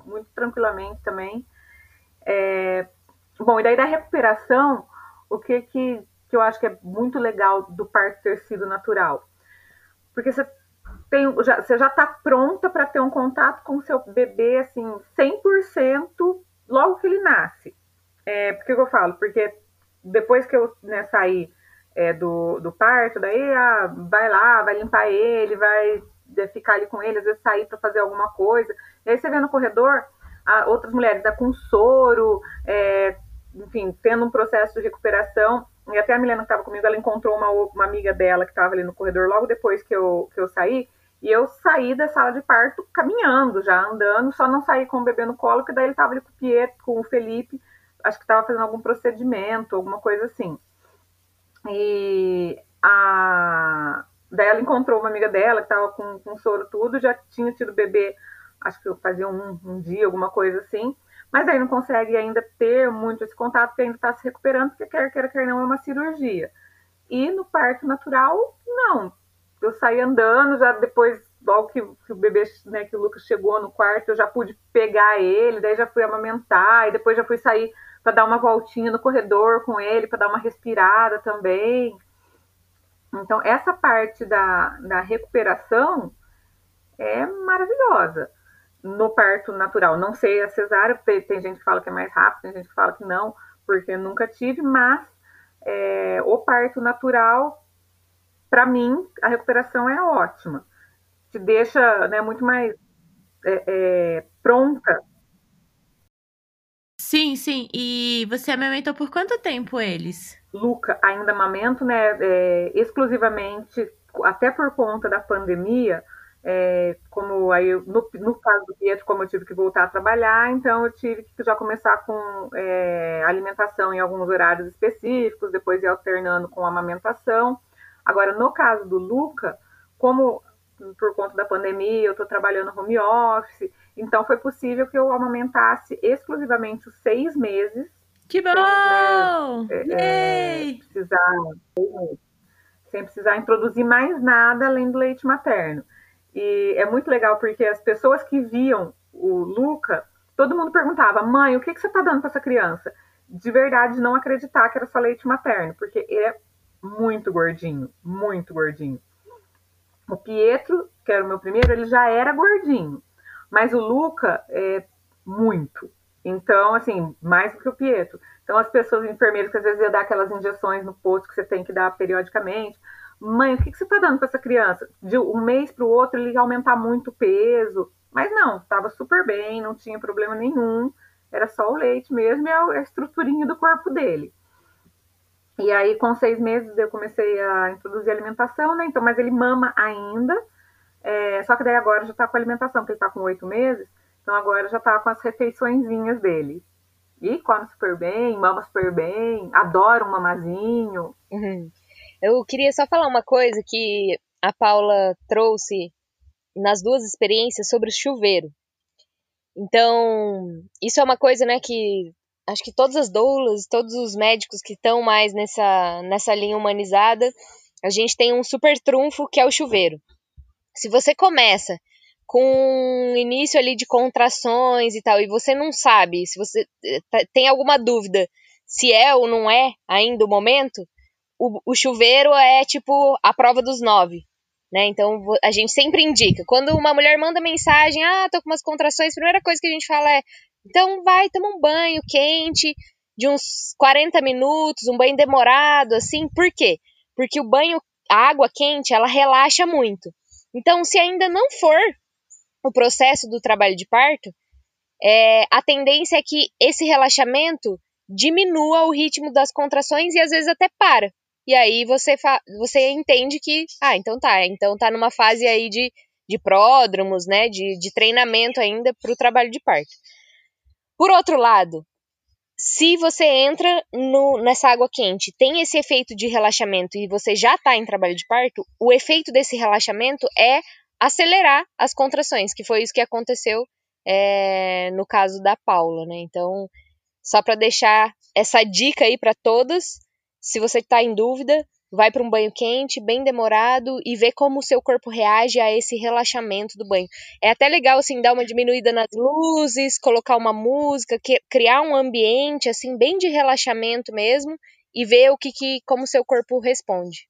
muito tranquilamente também. É, bom, e daí da recuperação, o que, que, que eu acho que é muito legal do parto ter sido natural? Porque você tem, já, você já está pronta para ter um contato com o seu bebê, assim, 100% logo que ele nasce. É, por que eu falo? Porque depois que eu né, saí é, do, do parto, daí ah, vai lá, vai limpar ele, vai é, ficar ali com ele, às vezes sair para fazer alguma coisa. E aí você vê no corredor ah, outras mulheres tá com soro, é, enfim, tendo um processo de recuperação. E até a Milena que estava comigo, ela encontrou uma, uma amiga dela que estava ali no corredor logo depois que eu, que eu saí. E eu saí da sala de parto caminhando, já andando, só não saí com o bebê no colo, porque daí ele estava ali com o Pietro, com o Felipe, acho que estava fazendo algum procedimento, alguma coisa assim. E a... daí ela encontrou uma amiga dela que estava com, com soro tudo, já tinha tido bebê, acho que fazia um, um dia, alguma coisa assim, mas aí não consegue ainda ter muito esse contato, porque ainda está se recuperando, porque quer queira, quer não, é uma cirurgia. E no parto natural, não. Eu saí andando, já depois, logo que, que o bebê, né, que o Lucas chegou no quarto, eu já pude pegar ele, daí já fui amamentar, e depois já fui sair para dar uma voltinha no corredor com ele, para dar uma respirada também. Então, essa parte da, da recuperação é maravilhosa no parto natural. Não sei a cesárea, tem gente que fala que é mais rápido, tem gente que fala que não, porque nunca tive, mas é, o parto natural, para mim, a recuperação é ótima. Te deixa né, muito mais é, é, pronta Sim, sim. E você amamentou por quanto tempo eles? Luca, ainda amamento, né? É, exclusivamente, até por conta da pandemia, É, como aí, no, no, caso do Pietro, como eu tive que voltar a trabalhar, então eu tive que já começar com é, alimentação em alguns horários específicos, depois ir alternando com amamentação. Agora, no caso do Luca, como por conta da pandemia eu estou trabalhando home office, então foi possível que eu amamentasse exclusivamente os seis meses. Que bom! Sem, né, é, precisar, sem precisar introduzir mais nada além do leite materno. E é muito legal porque as pessoas que viam o Luca, todo mundo perguntava, mãe, o que, que você está dando para essa criança? De verdade, não acreditar que era só leite materno, porque ele é muito gordinho, muito gordinho. O Pietro, que era o meu primeiro, ele já era gordinho, mas o Luca é muito. Então, assim, mais do que o Pietro. Então, as pessoas enfermeiras que às vezes iam dar aquelas injeções no posto que você tem que dar periodicamente, mãe, o que, que você está dando para essa criança? De um mês para o outro ele aumentar muito o peso. Mas não, estava super bem, não tinha problema nenhum. Era só o leite mesmo e a estruturinha do corpo dele. E aí, com seis meses, eu comecei a introduzir alimentação, né? Então, mas ele mama ainda. É, só que daí agora já está com alimentação, porque ele está com oito meses. Então agora já está com as refeiçõezinhas dele. E come super bem, mama super bem, adora um mamazinho. Uhum. Eu queria só falar uma coisa que a Paula trouxe nas duas experiências sobre o chuveiro. Então, isso é uma coisa, né, que acho que todas as doulas, todos os médicos que estão mais nessa, nessa linha humanizada, a gente tem um super trunfo que é o chuveiro. Se você começa com um início ali de contrações e tal, e você não sabe, se você eh, tá, tem alguma dúvida se é ou não é ainda o momento, o, o chuveiro é tipo a prova dos nove. Né? Então a gente sempre indica. Quando uma mulher manda mensagem, ah, tô com umas contrações, a primeira coisa que a gente fala é: então vai, toma um banho quente de uns 40 minutos, um banho demorado, assim. Por quê? Porque o banho, a água quente, ela relaxa muito. Então, se ainda não for o processo do trabalho de parto, é, a tendência é que esse relaxamento diminua o ritmo das contrações e às vezes até para. E aí você, você entende que, ah, então tá, então tá numa fase aí de, de pródromos, né, de, de treinamento ainda para o trabalho de parto. Por outro lado, se você entra no, nessa água quente, tem esse efeito de relaxamento e você já está em trabalho de parto, o efeito desse relaxamento é acelerar as contrações, que foi isso que aconteceu é, no caso da Paula, né? Então, só para deixar essa dica aí para todas, se você está em dúvida, vai para um banho quente, bem demorado e vê como o seu corpo reage a esse relaxamento do banho. É até legal assim dar uma diminuída nas luzes, colocar uma música, criar um ambiente assim bem de relaxamento mesmo e ver o que, que como o seu corpo responde.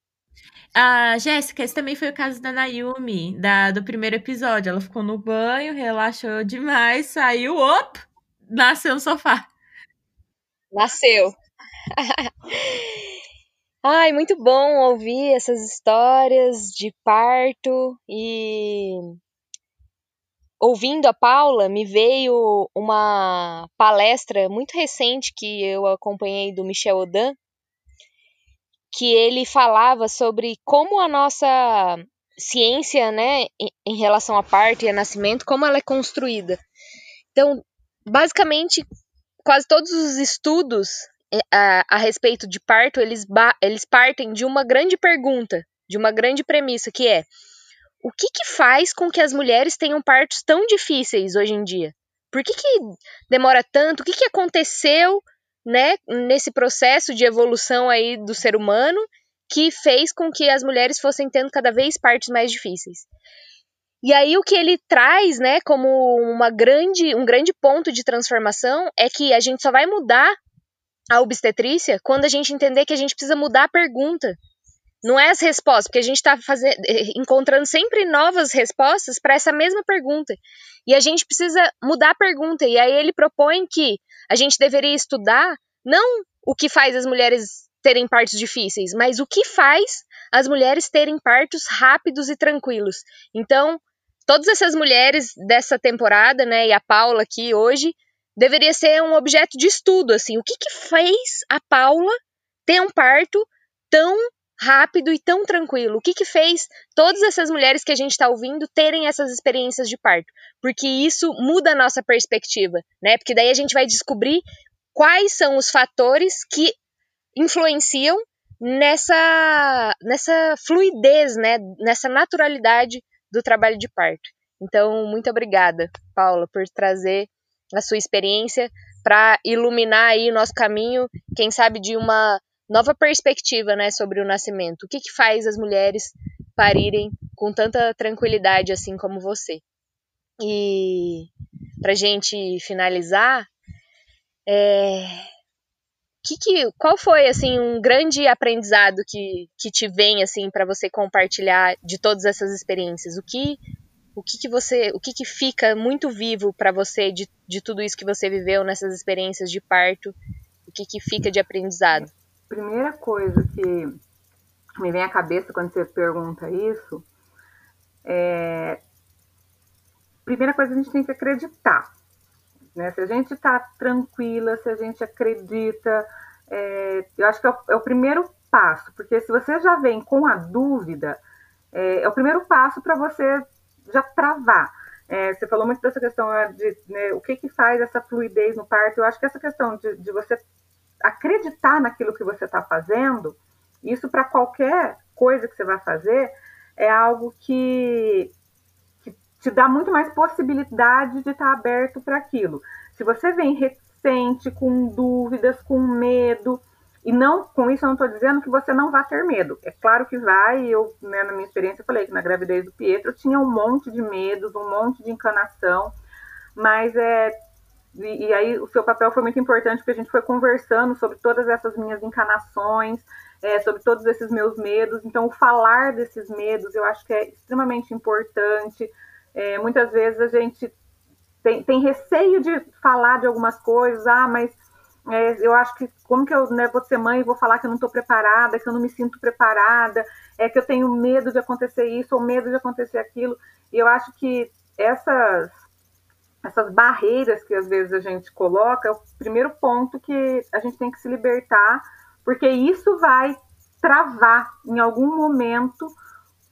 A Jéssica, esse também foi o caso da Nayumi, da, do primeiro episódio. Ela ficou no banho, relaxou demais, saiu, op, nasceu no sofá. Nasceu. [LAUGHS] Ai, muito bom ouvir essas histórias de parto e ouvindo a Paula, me veio uma palestra muito recente que eu acompanhei do Michel Odan, que ele falava sobre como a nossa ciência, né, em relação a parto e a nascimento, como ela é construída. Então, basicamente, quase todos os estudos a, a respeito de parto, eles, eles partem de uma grande pergunta, de uma grande premissa, que é o que, que faz com que as mulheres tenham partos tão difíceis hoje em dia? Por que, que demora tanto? O que, que aconteceu né, nesse processo de evolução aí do ser humano que fez com que as mulheres fossem tendo cada vez partos mais difíceis? E aí o que ele traz, né, como uma grande, um grande ponto de transformação é que a gente só vai mudar a obstetrícia quando a gente entender que a gente precisa mudar a pergunta. Não é as respostas, porque a gente está eh, encontrando sempre novas respostas para essa mesma pergunta. E a gente precisa mudar a pergunta. E aí ele propõe que a gente deveria estudar não o que faz as mulheres terem partos difíceis, mas o que faz as mulheres terem partos rápidos e tranquilos. Então, todas essas mulheres dessa temporada, né, e a Paula aqui hoje, deveria ser um objeto de estudo, assim, o que que fez a Paula ter um parto tão rápido e tão tranquilo? O que, que fez todas essas mulheres que a gente está ouvindo terem essas experiências de parto? Porque isso muda a nossa perspectiva, né? Porque daí a gente vai descobrir quais são os fatores que influenciam nessa, nessa fluidez, né? Nessa naturalidade do trabalho de parto. Então, muito obrigada, Paula, por trazer a sua experiência para iluminar aí o nosso caminho, quem sabe de uma nova perspectiva, né, sobre o nascimento. O que que faz as mulheres parirem com tanta tranquilidade assim como você? E para gente finalizar, é, que que, qual foi assim um grande aprendizado que, que te vem assim para você compartilhar de todas essas experiências? O que o que, que você, o que, que fica muito vivo para você de, de tudo isso que você viveu nessas experiências de parto? O que, que fica de aprendizado? Primeira coisa que me vem à cabeça quando você pergunta isso é primeira coisa a gente tem que acreditar. Né? Se a gente está tranquila, se a gente acredita, é, eu acho que é o, é o, primeiro passo, porque se você já vem com a dúvida, é, é o primeiro passo para você já travar. É, você falou muito dessa questão né, de né, o que, que faz essa fluidez no parto. Eu acho que essa questão de, de você acreditar naquilo que você está fazendo, isso para qualquer coisa que você vai fazer, é algo que, que te dá muito mais possibilidade de estar tá aberto para aquilo. Se você vem recente, com dúvidas, com medo, e não, com isso eu não estou dizendo que você não vai ter medo. É claro que vai, eu, né, na minha experiência, falei que na gravidez do Pietro eu tinha um monte de medos, um monte de encanação, mas é. E, e aí o seu papel foi muito importante porque a gente foi conversando sobre todas essas minhas encanações, é, sobre todos esses meus medos. Então, o falar desses medos eu acho que é extremamente importante. É, muitas vezes a gente tem, tem receio de falar de algumas coisas, ah, mas é, eu acho que como que eu né, vou ser mãe e vou falar que eu não estou preparada, que eu não me sinto preparada, é que eu tenho medo de acontecer isso ou medo de acontecer aquilo. E eu acho que essas essas barreiras que às vezes a gente coloca é o primeiro ponto que a gente tem que se libertar, porque isso vai travar em algum momento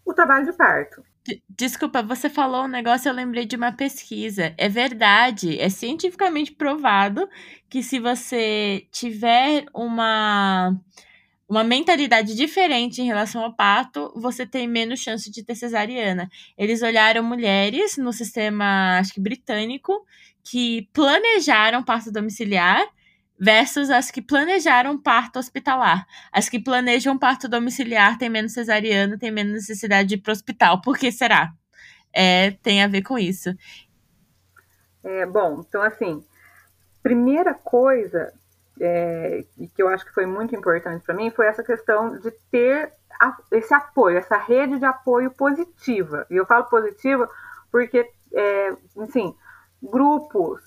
o trabalho de parto. Desculpa, você falou um negócio, eu lembrei de uma pesquisa. É verdade, é cientificamente provado que se você tiver uma uma mentalidade diferente em relação ao parto, você tem menos chance de ter cesariana. Eles olharam mulheres no sistema, acho que britânico, que planejaram parto domiciliar versus as que planejaram parto hospitalar. As que planejam parto domiciliar têm menos cesariana, têm menos necessidade de ir para o hospital. Por que será? É, tem a ver com isso. É, bom, então assim, primeira coisa é, que eu acho que foi muito importante para mim foi essa questão de ter a, esse apoio, essa rede de apoio positiva. E eu falo positiva porque, é, assim, grupos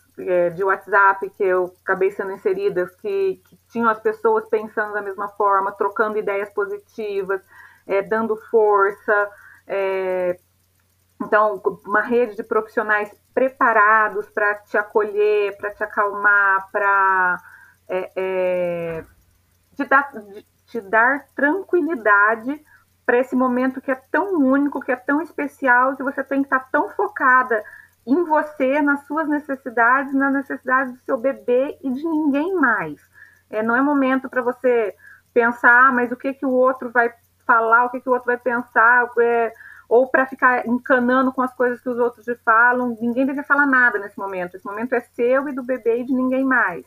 de WhatsApp que eu acabei sendo inserida, que, que, tinham as pessoas pensando da mesma forma, trocando ideias positivas, é, dando força. É, então, uma rede de profissionais preparados para te acolher, para te acalmar, para é, é, te, dar, te dar tranquilidade para esse momento que é tão único, que é tão especial, que você tem que estar tão focada em você, nas suas necessidades, na necessidade do seu bebê e de ninguém mais. É, não é momento para você pensar, ah, mas o que, que o outro vai falar, o que, que o outro vai pensar, é, ou para ficar encanando com as coisas que os outros te falam. Ninguém deve falar nada nesse momento. Esse momento é seu e do bebê e de ninguém mais.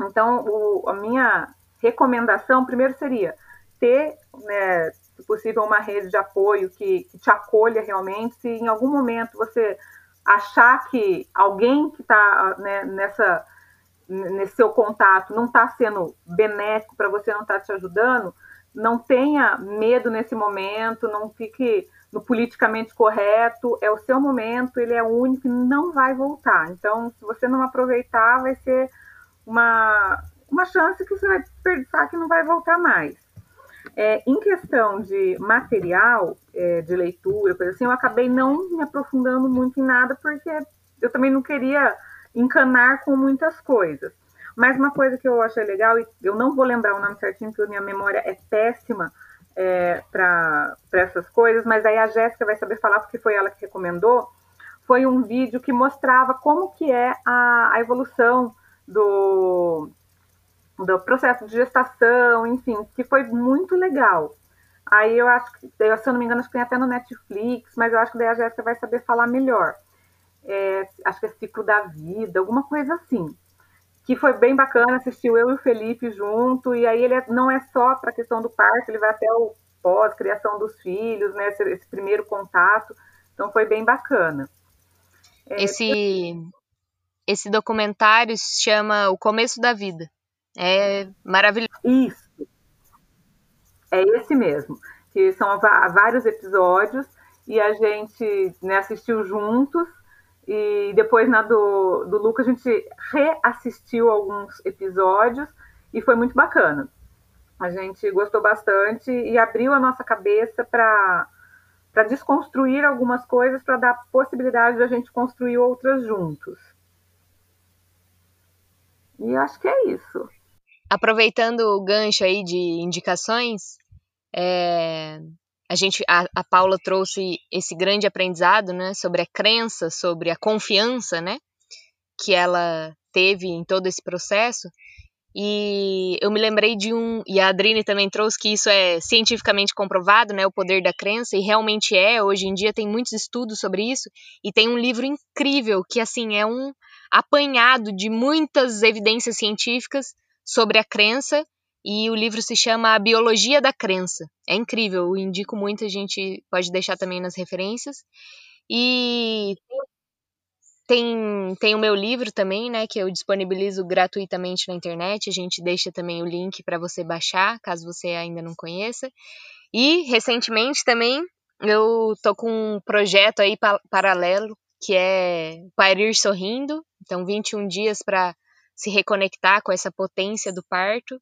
Então, o, a minha recomendação primeiro seria ter, né, se possível, uma rede de apoio que, que te acolha realmente. Se em algum momento você achar que alguém que está né, nessa nesse seu contato não está sendo benéfico para você, não está te ajudando, não tenha medo nesse momento, não fique no politicamente correto, é o seu momento, ele é único e não vai voltar. Então, se você não aproveitar, vai ser uma, uma chance que você vai desperdiçar que não vai voltar mais. É, em questão de material é, de leitura, coisa assim, eu acabei não me aprofundando muito em nada, porque eu também não queria encanar com muitas coisas. Mas uma coisa que eu achei legal, e eu não vou lembrar o nome certinho, porque minha memória é péssima, é, para essas coisas, mas aí a Jéssica vai saber falar porque foi ela que recomendou. Foi um vídeo que mostrava como que é a, a evolução do, do processo de gestação, enfim, que foi muito legal. Aí eu acho que, se eu não me engano, acho que tem até no Netflix, mas eu acho que daí a Jéssica vai saber falar melhor. É, acho que é ciclo da vida, alguma coisa assim. Que foi bem bacana, assistiu eu e o Felipe junto, e aí ele é, não é só para a questão do parto, ele vai até o pós, criação dos filhos, né, esse, esse primeiro contato, então foi bem bacana. É, esse, esse documentário se chama O Começo da Vida. É maravilhoso. Isso. É esse mesmo. Que são vários episódios e a gente né, assistiu juntos. E depois na do, do Luca a gente reassistiu alguns episódios e foi muito bacana. A gente gostou bastante e abriu a nossa cabeça para para desconstruir algumas coisas para dar possibilidade de a gente construir outras juntos. E acho que é isso. Aproveitando o gancho aí de indicações, é, a gente, a, a Paula trouxe esse grande aprendizado, né, sobre a crença, sobre a confiança, né, que ela teve em todo esse processo. E eu me lembrei de um, e a Adrine também trouxe que isso é cientificamente comprovado, né, o poder da crença, e realmente é, hoje em dia tem muitos estudos sobre isso, e tem um livro incrível que assim é um apanhado de muitas evidências científicas sobre a crença e o livro se chama A Biologia da Crença. É incrível, eu indico muito, a gente pode deixar também nas referências. E tem, tem o meu livro também, né, que eu disponibilizo gratuitamente na internet. A gente deixa também o link para você baixar, caso você ainda não conheça. E recentemente também eu tô com um projeto aí pa paralelo que é Parir Sorrindo. Então 21 dias para se reconectar com essa potência do parto.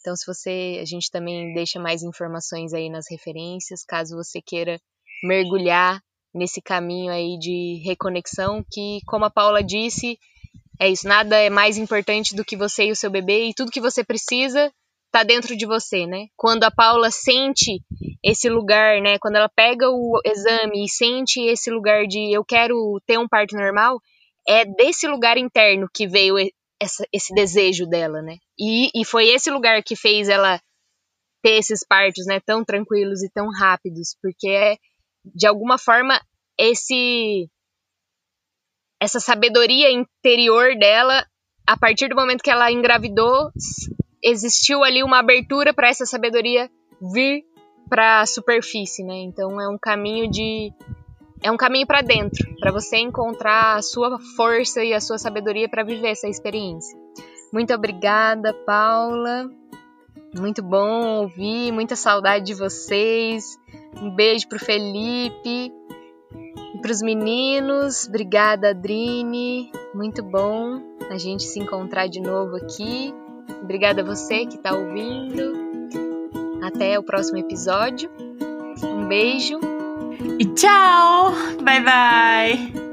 Então, se você, a gente também deixa mais informações aí nas referências, caso você queira mergulhar nesse caminho aí de reconexão, que, como a Paula disse, é isso, nada é mais importante do que você e o seu bebê, e tudo que você precisa tá dentro de você, né? Quando a Paula sente esse lugar, né? Quando ela pega o exame e sente esse lugar de eu quero ter um parto normal, é desse lugar interno que veio essa, esse desejo dela, né? E, e foi esse lugar que fez ela ter esses partos, né, tão tranquilos e tão rápidos, porque é, de alguma forma esse essa sabedoria interior dela, a partir do momento que ela engravidou, existiu ali uma abertura para essa sabedoria vir para a superfície, né? Então é um caminho de é um caminho para dentro, para você encontrar a sua força e a sua sabedoria para viver essa experiência. Muito obrigada, Paula. Muito bom ouvir, muita saudade de vocês. Um beijo pro Felipe e pros meninos. Obrigada, Adrine. Muito bom a gente se encontrar de novo aqui. Obrigada a você que está ouvindo. Até o próximo episódio. Um beijo Ciao! Bye bye.